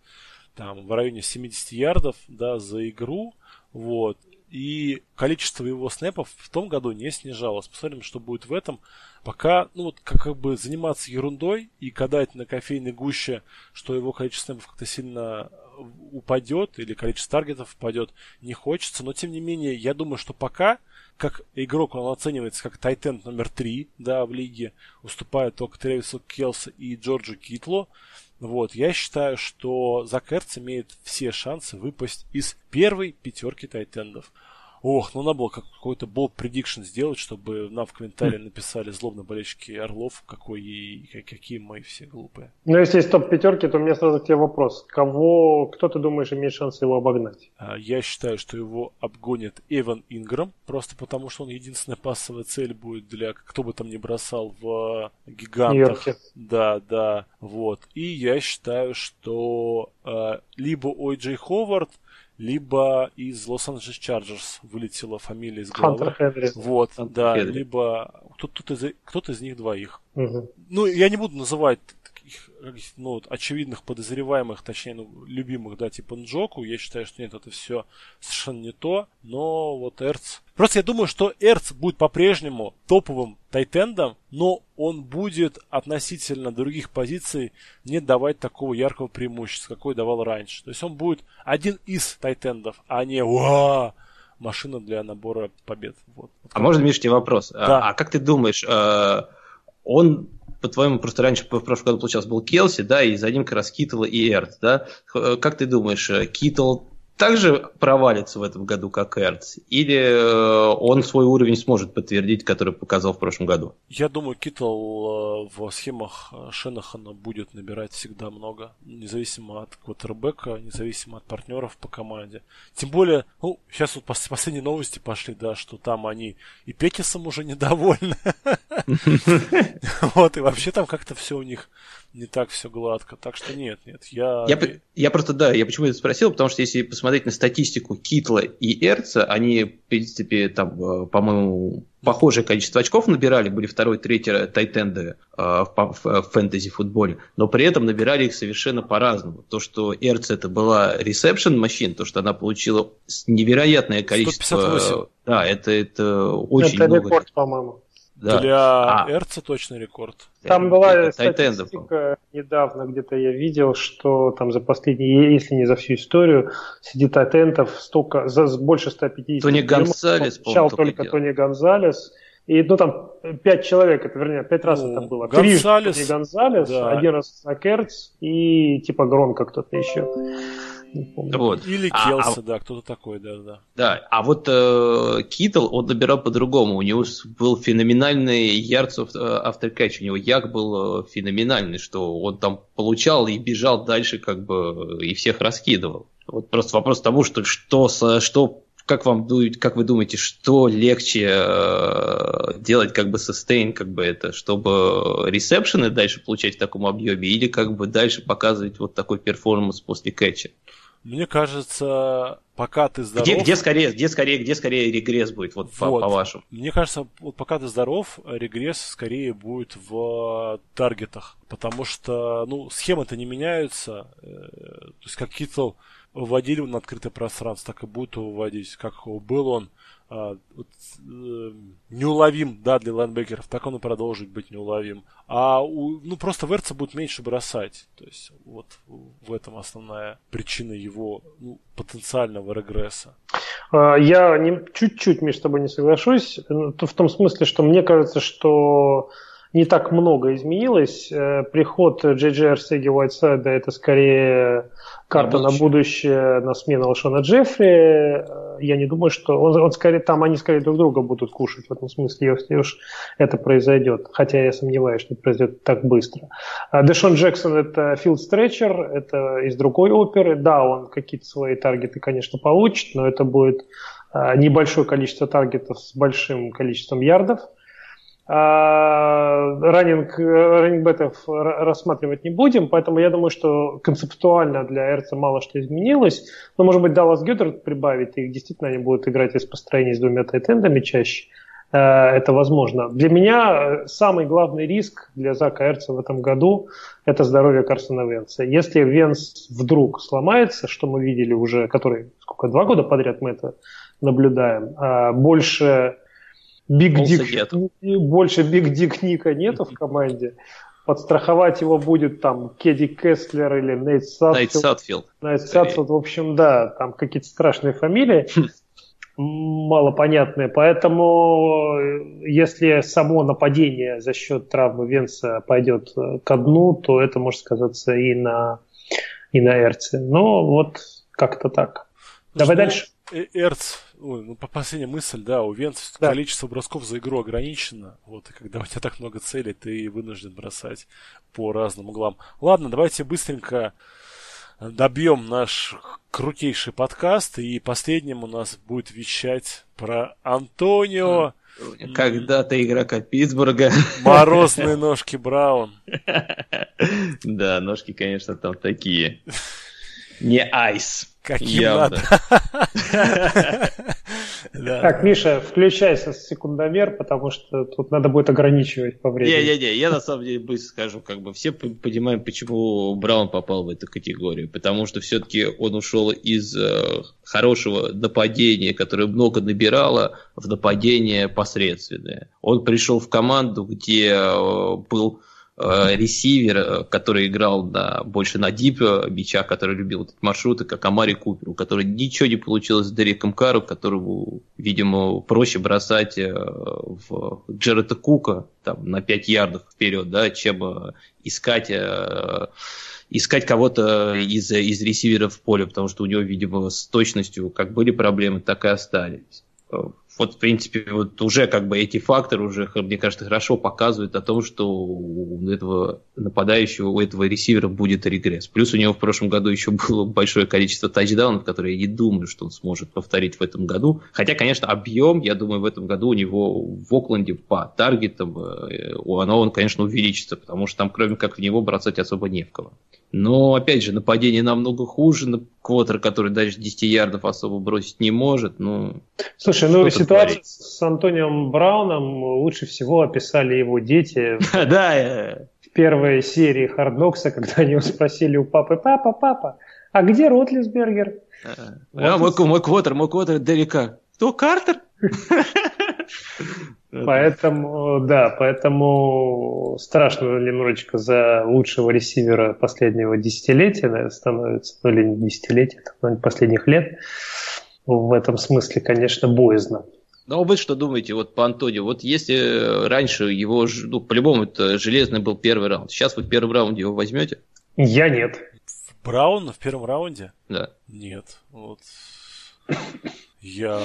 там, в районе 70 ярдов да, за игру. Вот. И количество его снэпов в том году не снижалось. Посмотрим, что будет в этом. Пока, ну вот, как, как бы заниматься ерундой и кадать на кофейной гуще, что его количество снэпов как-то сильно упадет или количество таргетов упадет, не хочется. Но, тем не менее, я думаю, что пока как игрок он оценивается как тайтенд номер три, да, в лиге, уступает только Тревису Келса и Джорджу Китлу. Вот, я считаю, что Закерц имеет все шансы выпасть из первой пятерки тайтендов. Ох, ну надо было какой-то болт prediction сделать, чтобы нам в комментарии хм. написали злобно болельщики Орлов, какой и какие мы все глупые. Ну, если есть топ пятерки, то у меня сразу к тебе вопрос. Кого, кто ты думаешь имеет шанс его обогнать? А, я считаю, что его обгонит Эван Инграм, просто потому что он единственная пассовая цель будет для кто бы там ни бросал в гигантах. Да, да, вот. И я считаю, что э, либо Ой Джей Ховард, либо из Лос-Анджелес Чарджерс вылетела фамилия из головы. Вот, Хантер да, Хенри. либо кто-то из, кто из них двоих. Угу. Ну, я не буду называть таких ну, очевидных подозреваемых, точнее, ну, любимых, да, типа Нджоку. Я считаю, что нет, это все совершенно не то. Но вот Эрц... Просто я думаю, что Эрц будет по-прежнему топовым тайтендом, но он будет относительно других позиций не давать такого яркого преимущества, какой давал раньше. То есть он будет один из тайтендов, а не «Уа!» машина для набора побед. Вот. А можно, Миш, тебе вопрос? А, да. А, а как ты думаешь, э, он по-твоему, просто раньше, в прошлом году, получалось, был Келси, да, и за ним как раз Китл и Эрт, да? Как ты думаешь, э, Китл также провалится в этом году, как Эрц? Или э, он свой уровень сможет подтвердить, который показал в прошлом году? Я думаю, Китл э, в схемах Шенахана будет набирать всегда много, независимо от квотербека, независимо от партнеров по команде. Тем более, ну, сейчас вот последние новости пошли, да, что там они и Пекисом уже недовольны. Вот, и вообще там как-то все у них не так все гладко. Так что нет, нет. Я... Я, я просто, да, я почему это спросил, потому что если посмотреть на статистику Китла и Эрца, они, в принципе, там, э, по-моему, похожее количество очков набирали, были второй, третий тайтенды э, в, в, в фэнтези-футболе, но при этом набирали их совершенно по-разному. То, что Эрц это была ресепшн машин, то, что она получила невероятное количество... 158. Да, это, это очень это много. Это рекорд, по-моему. Да. Для а. Эрца точно рекорд. Там была статистика недавно, где-то я видел, что там за последние, если не за всю историю, среди тайтендов столько, за больше 150 Тони Гонзалес, получал только делал. Тони Гонзалес. И, ну, там, пять человек, это, вернее, пять раз ну, это было. Гонзалес. Три Гонзалес, да. один раз Закерц и, типа, Громко кто-то еще. Вот. Или а, Келса, а, да, кто-то такой, да, да. Да, а вот э, Китл, он набирал по-другому. У него был феноменальный yards after catch, у него YAC был э, феноменальный, что он там получал и бежал дальше, как бы, и всех раскидывал. Вот просто вопрос тому, что, что, что как вам как вы думаете, что легче э, делать как бы sustain, как бы это, чтобы ресепшены дальше получать в таком объеме, или как бы дальше показывать вот такой performance после catch а? Мне кажется, пока ты здоров... Где, где, скорее, где, скорее, где скорее регресс будет, вот, вот. По, вашему Мне кажется, вот пока ты здоров, регресс скорее будет в таргетах. Потому что, ну, схемы-то не меняются. Э, то есть, как Китл выводили на открытое пространство, так и будет выводить. Как был он вот, э, неуловим, да, для лайнбекеров, так он и продолжит быть неуловим. А у, ну просто Верца будет меньше бросать. То есть вот в этом основная причина его ну, потенциального регресса. А, я не, чуть-чуть, Миш, с тобой не соглашусь. В том смысле, что мне кажется, что не так много изменилось. Э, приход Джей Арсеги Уайтсайда это скорее карта на будущее, на смену Алшона Джеффри. Э, я не думаю, что он, он скорее там они скорее друг друга будут кушать в этом смысле, если уж это произойдет. Хотя я сомневаюсь, что это произойдет так быстро. А Дэшон Джексон это филд стретчер, это из другой оперы. Да, он какие-то свои таргеты, конечно, получит, но это будет э, небольшое количество таргетов с большим количеством ярдов. А, раннинг, раннингбетов рассматривать не будем, поэтому я думаю, что концептуально для Эрца мало что изменилось. Но, может быть, Даллас Гюдерт прибавит, и действительно они будут играть из построений с двумя тайтендами чаще. Э, это возможно. Для меня самый главный риск для Зака Эрца в этом году – это здоровье Карсона Венца. Если Венс вдруг сломается, что мы видели уже, который, сколько, два года подряд мы это наблюдаем, а больше Big Dick, больше Big Dick Ника нету в команде, подстраховать его будет там Коди Кесслер или Нейт Садфилд. Нейт Садфилд. Нейт Сатфилд, в общем, да, там какие-то страшные фамилии. малопонятные. Поэтому если само нападение за счет травмы Венца пойдет ко дну, то это может сказаться и на, и на Эрце. Но вот как-то так. Ну, Давай дальше. Э, Эрц, ой, ну, по последняя мысль, да, у Венца да. количество бросков за игру ограничено. Вот, и когда у тебя так много целей, ты вынужден бросать по разным углам. Ладно, давайте быстренько добьем наш крутейший подкаст, и последним у нас будет вещать про Антонио. Когда-то игрока Питтсбурга. Морозные ножки Браун. Да, ножки, конечно, там такие. Не айс. Каким Явно. надо. Так, Миша, включайся с секундомер, потому что тут надо будет ограничивать по времени. Не-не-не, я на самом деле быстро скажу, как бы все понимаем, почему Браун попал в эту категорию. Потому что все-таки он ушел из э, хорошего нападения, которое много набирало, в нападение посредственное. Он пришел в команду, где э, был ресивер, э, который играл на, больше на дип бичах, который любил этот маршруты, как Амари Купер, у которого ничего не получилось с Дереком Кару, которому, видимо, проще бросать э, в Джерета Кука там, на 5 ярдов вперед, да, чем искать искать кого-то из, из ресиверов в поле, потому что у него, видимо, с точностью как были проблемы, так и остались вот, в принципе, вот уже как бы эти факторы уже, мне кажется, хорошо показывают о том, что у этого нападающего, у этого ресивера будет регресс. Плюс у него в прошлом году еще было большое количество тачдаунов, которые я не думаю, что он сможет повторить в этом году. Хотя, конечно, объем, я думаю, в этом году у него в Окленде по таргетам, э, оно, он, конечно, увеличится, потому что там, кроме как в него, бросать особо не в кого. Но, опять же, нападение намного хуже. Квотер, который дальше 10 ярдов особо бросить не может. Ну, Слушай, ну ситуацию с Антонием Брауном лучше всего описали его дети. Да, в первой серии Харднокса, когда они спросили у папы, папа, папа, а где Ротлисбергер? А, мой, мой квотер, мой квотер Дерека. Кто, Картер? Поэтому, да, поэтому страшно немножечко за лучшего ресивера последнего десятилетия наверное, становится, ну или не десятилетия, но последних лет. В этом смысле, конечно, боязно. Ну, а вы что думаете вот по Антонио? Вот если раньше его, ну, по-любому это железный был первый раунд, сейчас вы в первом раунде его возьмете? Я нет. Браун в первом раунде? Да. Нет. Вот. Я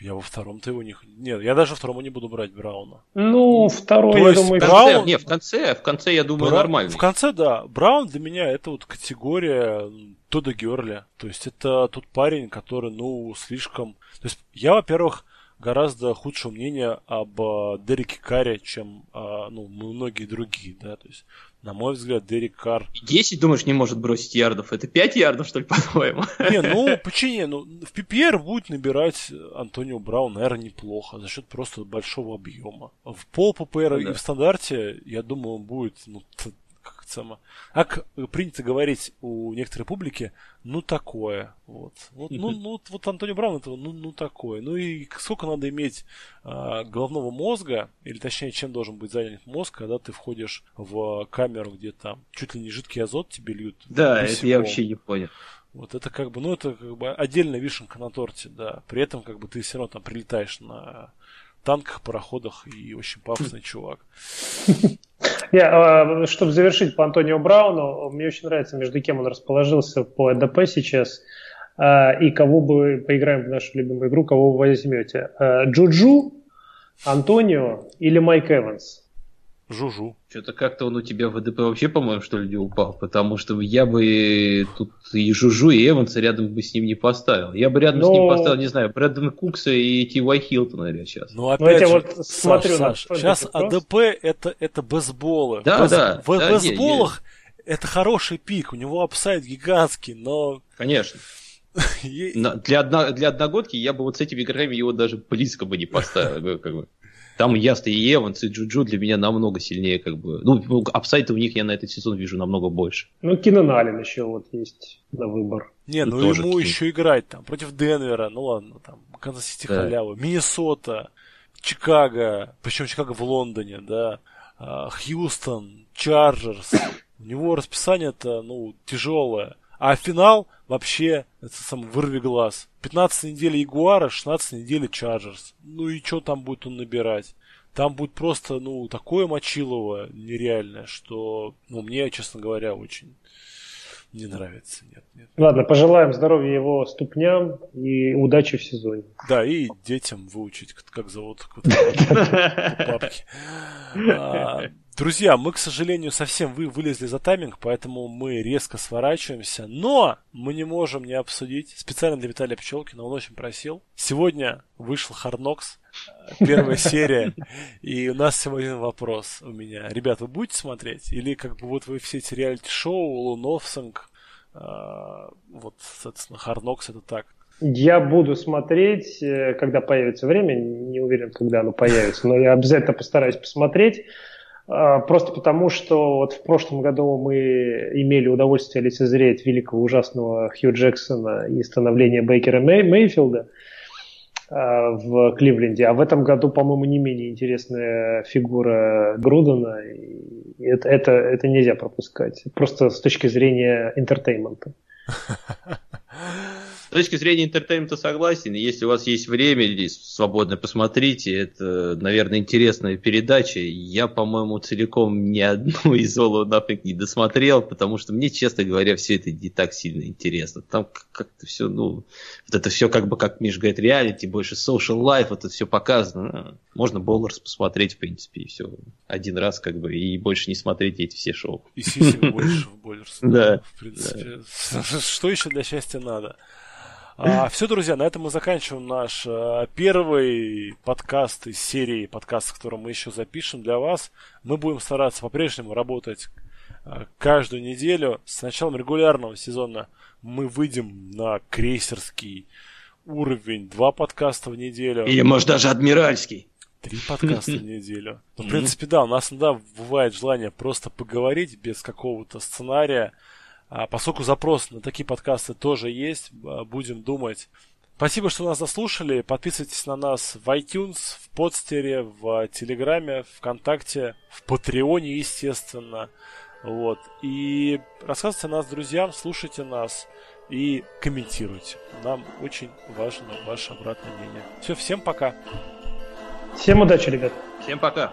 я во втором-то его не... Нет, я даже второму не буду брать Брауна. Ну, второй, То я думаю... Браун... Не, в конце, в конце, я думаю, Бра... нормально. В конце, да. Браун для меня это вот категория Тода Герли. То есть это тот парень, который, ну, слишком... То есть я, во-первых, гораздо худшее мнение об uh, Дереке Карре, чем uh, ну, многие другие, да, то есть на мой взгляд, Дерек Карр... 10, думаешь, не может бросить ярдов? Это 5 ярдов, что ли, по-твоему? Не, ну, почему? Ну, в PPR будет набирать Антонио Браун, наверное, неплохо, за счет просто большого объема. В пол PPR ну, да. и в стандарте, я думаю, он будет ну, само. Как принято говорить у некоторой публики, ну такое. Вот. Вот, ну, ну, вот Антонио Браун это ну, ну такое. Ну и сколько надо иметь а, головного мозга, или точнее, чем должен быть занят мозг, когда ты входишь в камеру, где там чуть ли не жидкий азот тебе льют. Да, это я вообще не понял. Вот это как бы, ну это как бы отдельная вишенка на торте, да. При этом как бы ты все равно там прилетаешь на танках, пароходах и очень пафосный чувак. Не, чтобы завершить по Антонио Брауну, мне очень нравится, между кем он расположился по ЭДП сейчас. А, и кого бы поиграем в нашу любимую игру, кого вы возьмете? А, Джуджу, Антонио или Майк Эванс? Жужу. Что-то как-то он у тебя в ВДП вообще, по-моему, что ли, не упал, потому что я бы тут и Жужу, и Эванса рядом бы с ним не поставил. Я бы рядом Но... с ним поставил, не знаю, Брэддена Кукса и Ти Уай Хилтона, наверное, сейчас. Ну, опять ну, же, вот Саш, смотрю Саш, на сейчас ADP это, это best ball ы. Да, Бейс... да. В да, best ball ах это хороший пик, у него upside гигантский, но... Конечно. Для, одно, для одногодки я бы вот с этими играми его даже близко бы не поставил. Как бы. Там Яста и Эванс, и Джуджу для меня намного сильнее, как бы. Ну, ну upside а у них я на этот сезон вижу намного больше. Ну, Кинан Аллен еще вот есть на выбор. Не, ну, ну ему Кин. еще играть там против Денвера, ну ладно, там, Канзас Сити да. халява, Миннесота, Чикаго, причем Чикаго в Лондоне, да, а, Хьюстон, Чарджерс. У него расписание-то, ну, тяжелое. А финал вообще, это сам вырви глаз. 15 недель Ягуара, 16 недель Чарджерс. Ну и что там будет он набирать? Там будет просто, ну, такое мочилово нереальное, что, ну, мне, честно говоря, очень не нравится. Нет, нет. Ладно, пожелаем здоровья его ступням и удачи в сезоне. Да, и детям выучить, как зовут папки. Друзья, мы, к сожалению, совсем вы вылезли за тайминг, поэтому мы резко сворачиваемся. Но мы не можем не обсудить. Специально для Виталия Пчелкина он очень просил. Сегодня вышел Харнокс, первая серия. И у нас сегодня вопрос у меня. Ребят, вы будете смотреть? Или как бы вот вы все эти реалити-шоу, Луновсинг, а, вот, соответственно, Харнокс это так. Я буду смотреть, э, когда появится время. Не уверен, когда оно появится, но я обязательно постараюсь посмотреть. А, просто потому, что вот в прошлом году мы имели удовольствие лицезреть великого ужасного Хью Джексона и становление Бейкера Мей, Мейфилда а, в Кливленде, а в этом году, по-моему, не менее интересная фигура Грудена. Это, это, это нельзя пропускать. Просто с точки зрения entertainment а. С точки зрения entertainment а согласен. Если у вас есть время или свободно посмотрите, это, наверное, интересная передача. Я, по-моему, целиком ни одну из All Nothing не досмотрел, потому что мне, честно говоря, все это не так сильно интересно. Там как-то все, ну, вот это все как бы, как Миш говорит, реалити, больше social life, вот это все показано. Можно Ballers посмотреть, в принципе, и все. Один раз как бы, и больше не смотреть эти все шоу. И сисек больше в Болларс. Да. В принципе. Что еще для счастья надо? А, все, друзья, на этом мы заканчиваем наш а, первый подкаст из серии подкастов, который мы еще запишем для вас. Мы будем стараться по-прежнему работать а, каждую неделю. С началом регулярного сезона мы выйдем на крейсерский уровень. Два подкаста в неделю. Или, может, даже адмиральский. Три подкаста в неделю. Ну, в принципе, да, у нас иногда бывает желание просто поговорить без какого-то сценария. А поскольку запрос на такие подкасты тоже есть, будем думать. Спасибо, что нас заслушали. Подписывайтесь на нас в iTunes, в подстере, в Телеграме, ВКонтакте, в Патреоне, естественно. Вот. И рассказывайте о нас друзьям, слушайте нас и комментируйте. Нам очень важно ваше обратное мнение. Все, всем пока. Всем удачи, ребят. Всем пока.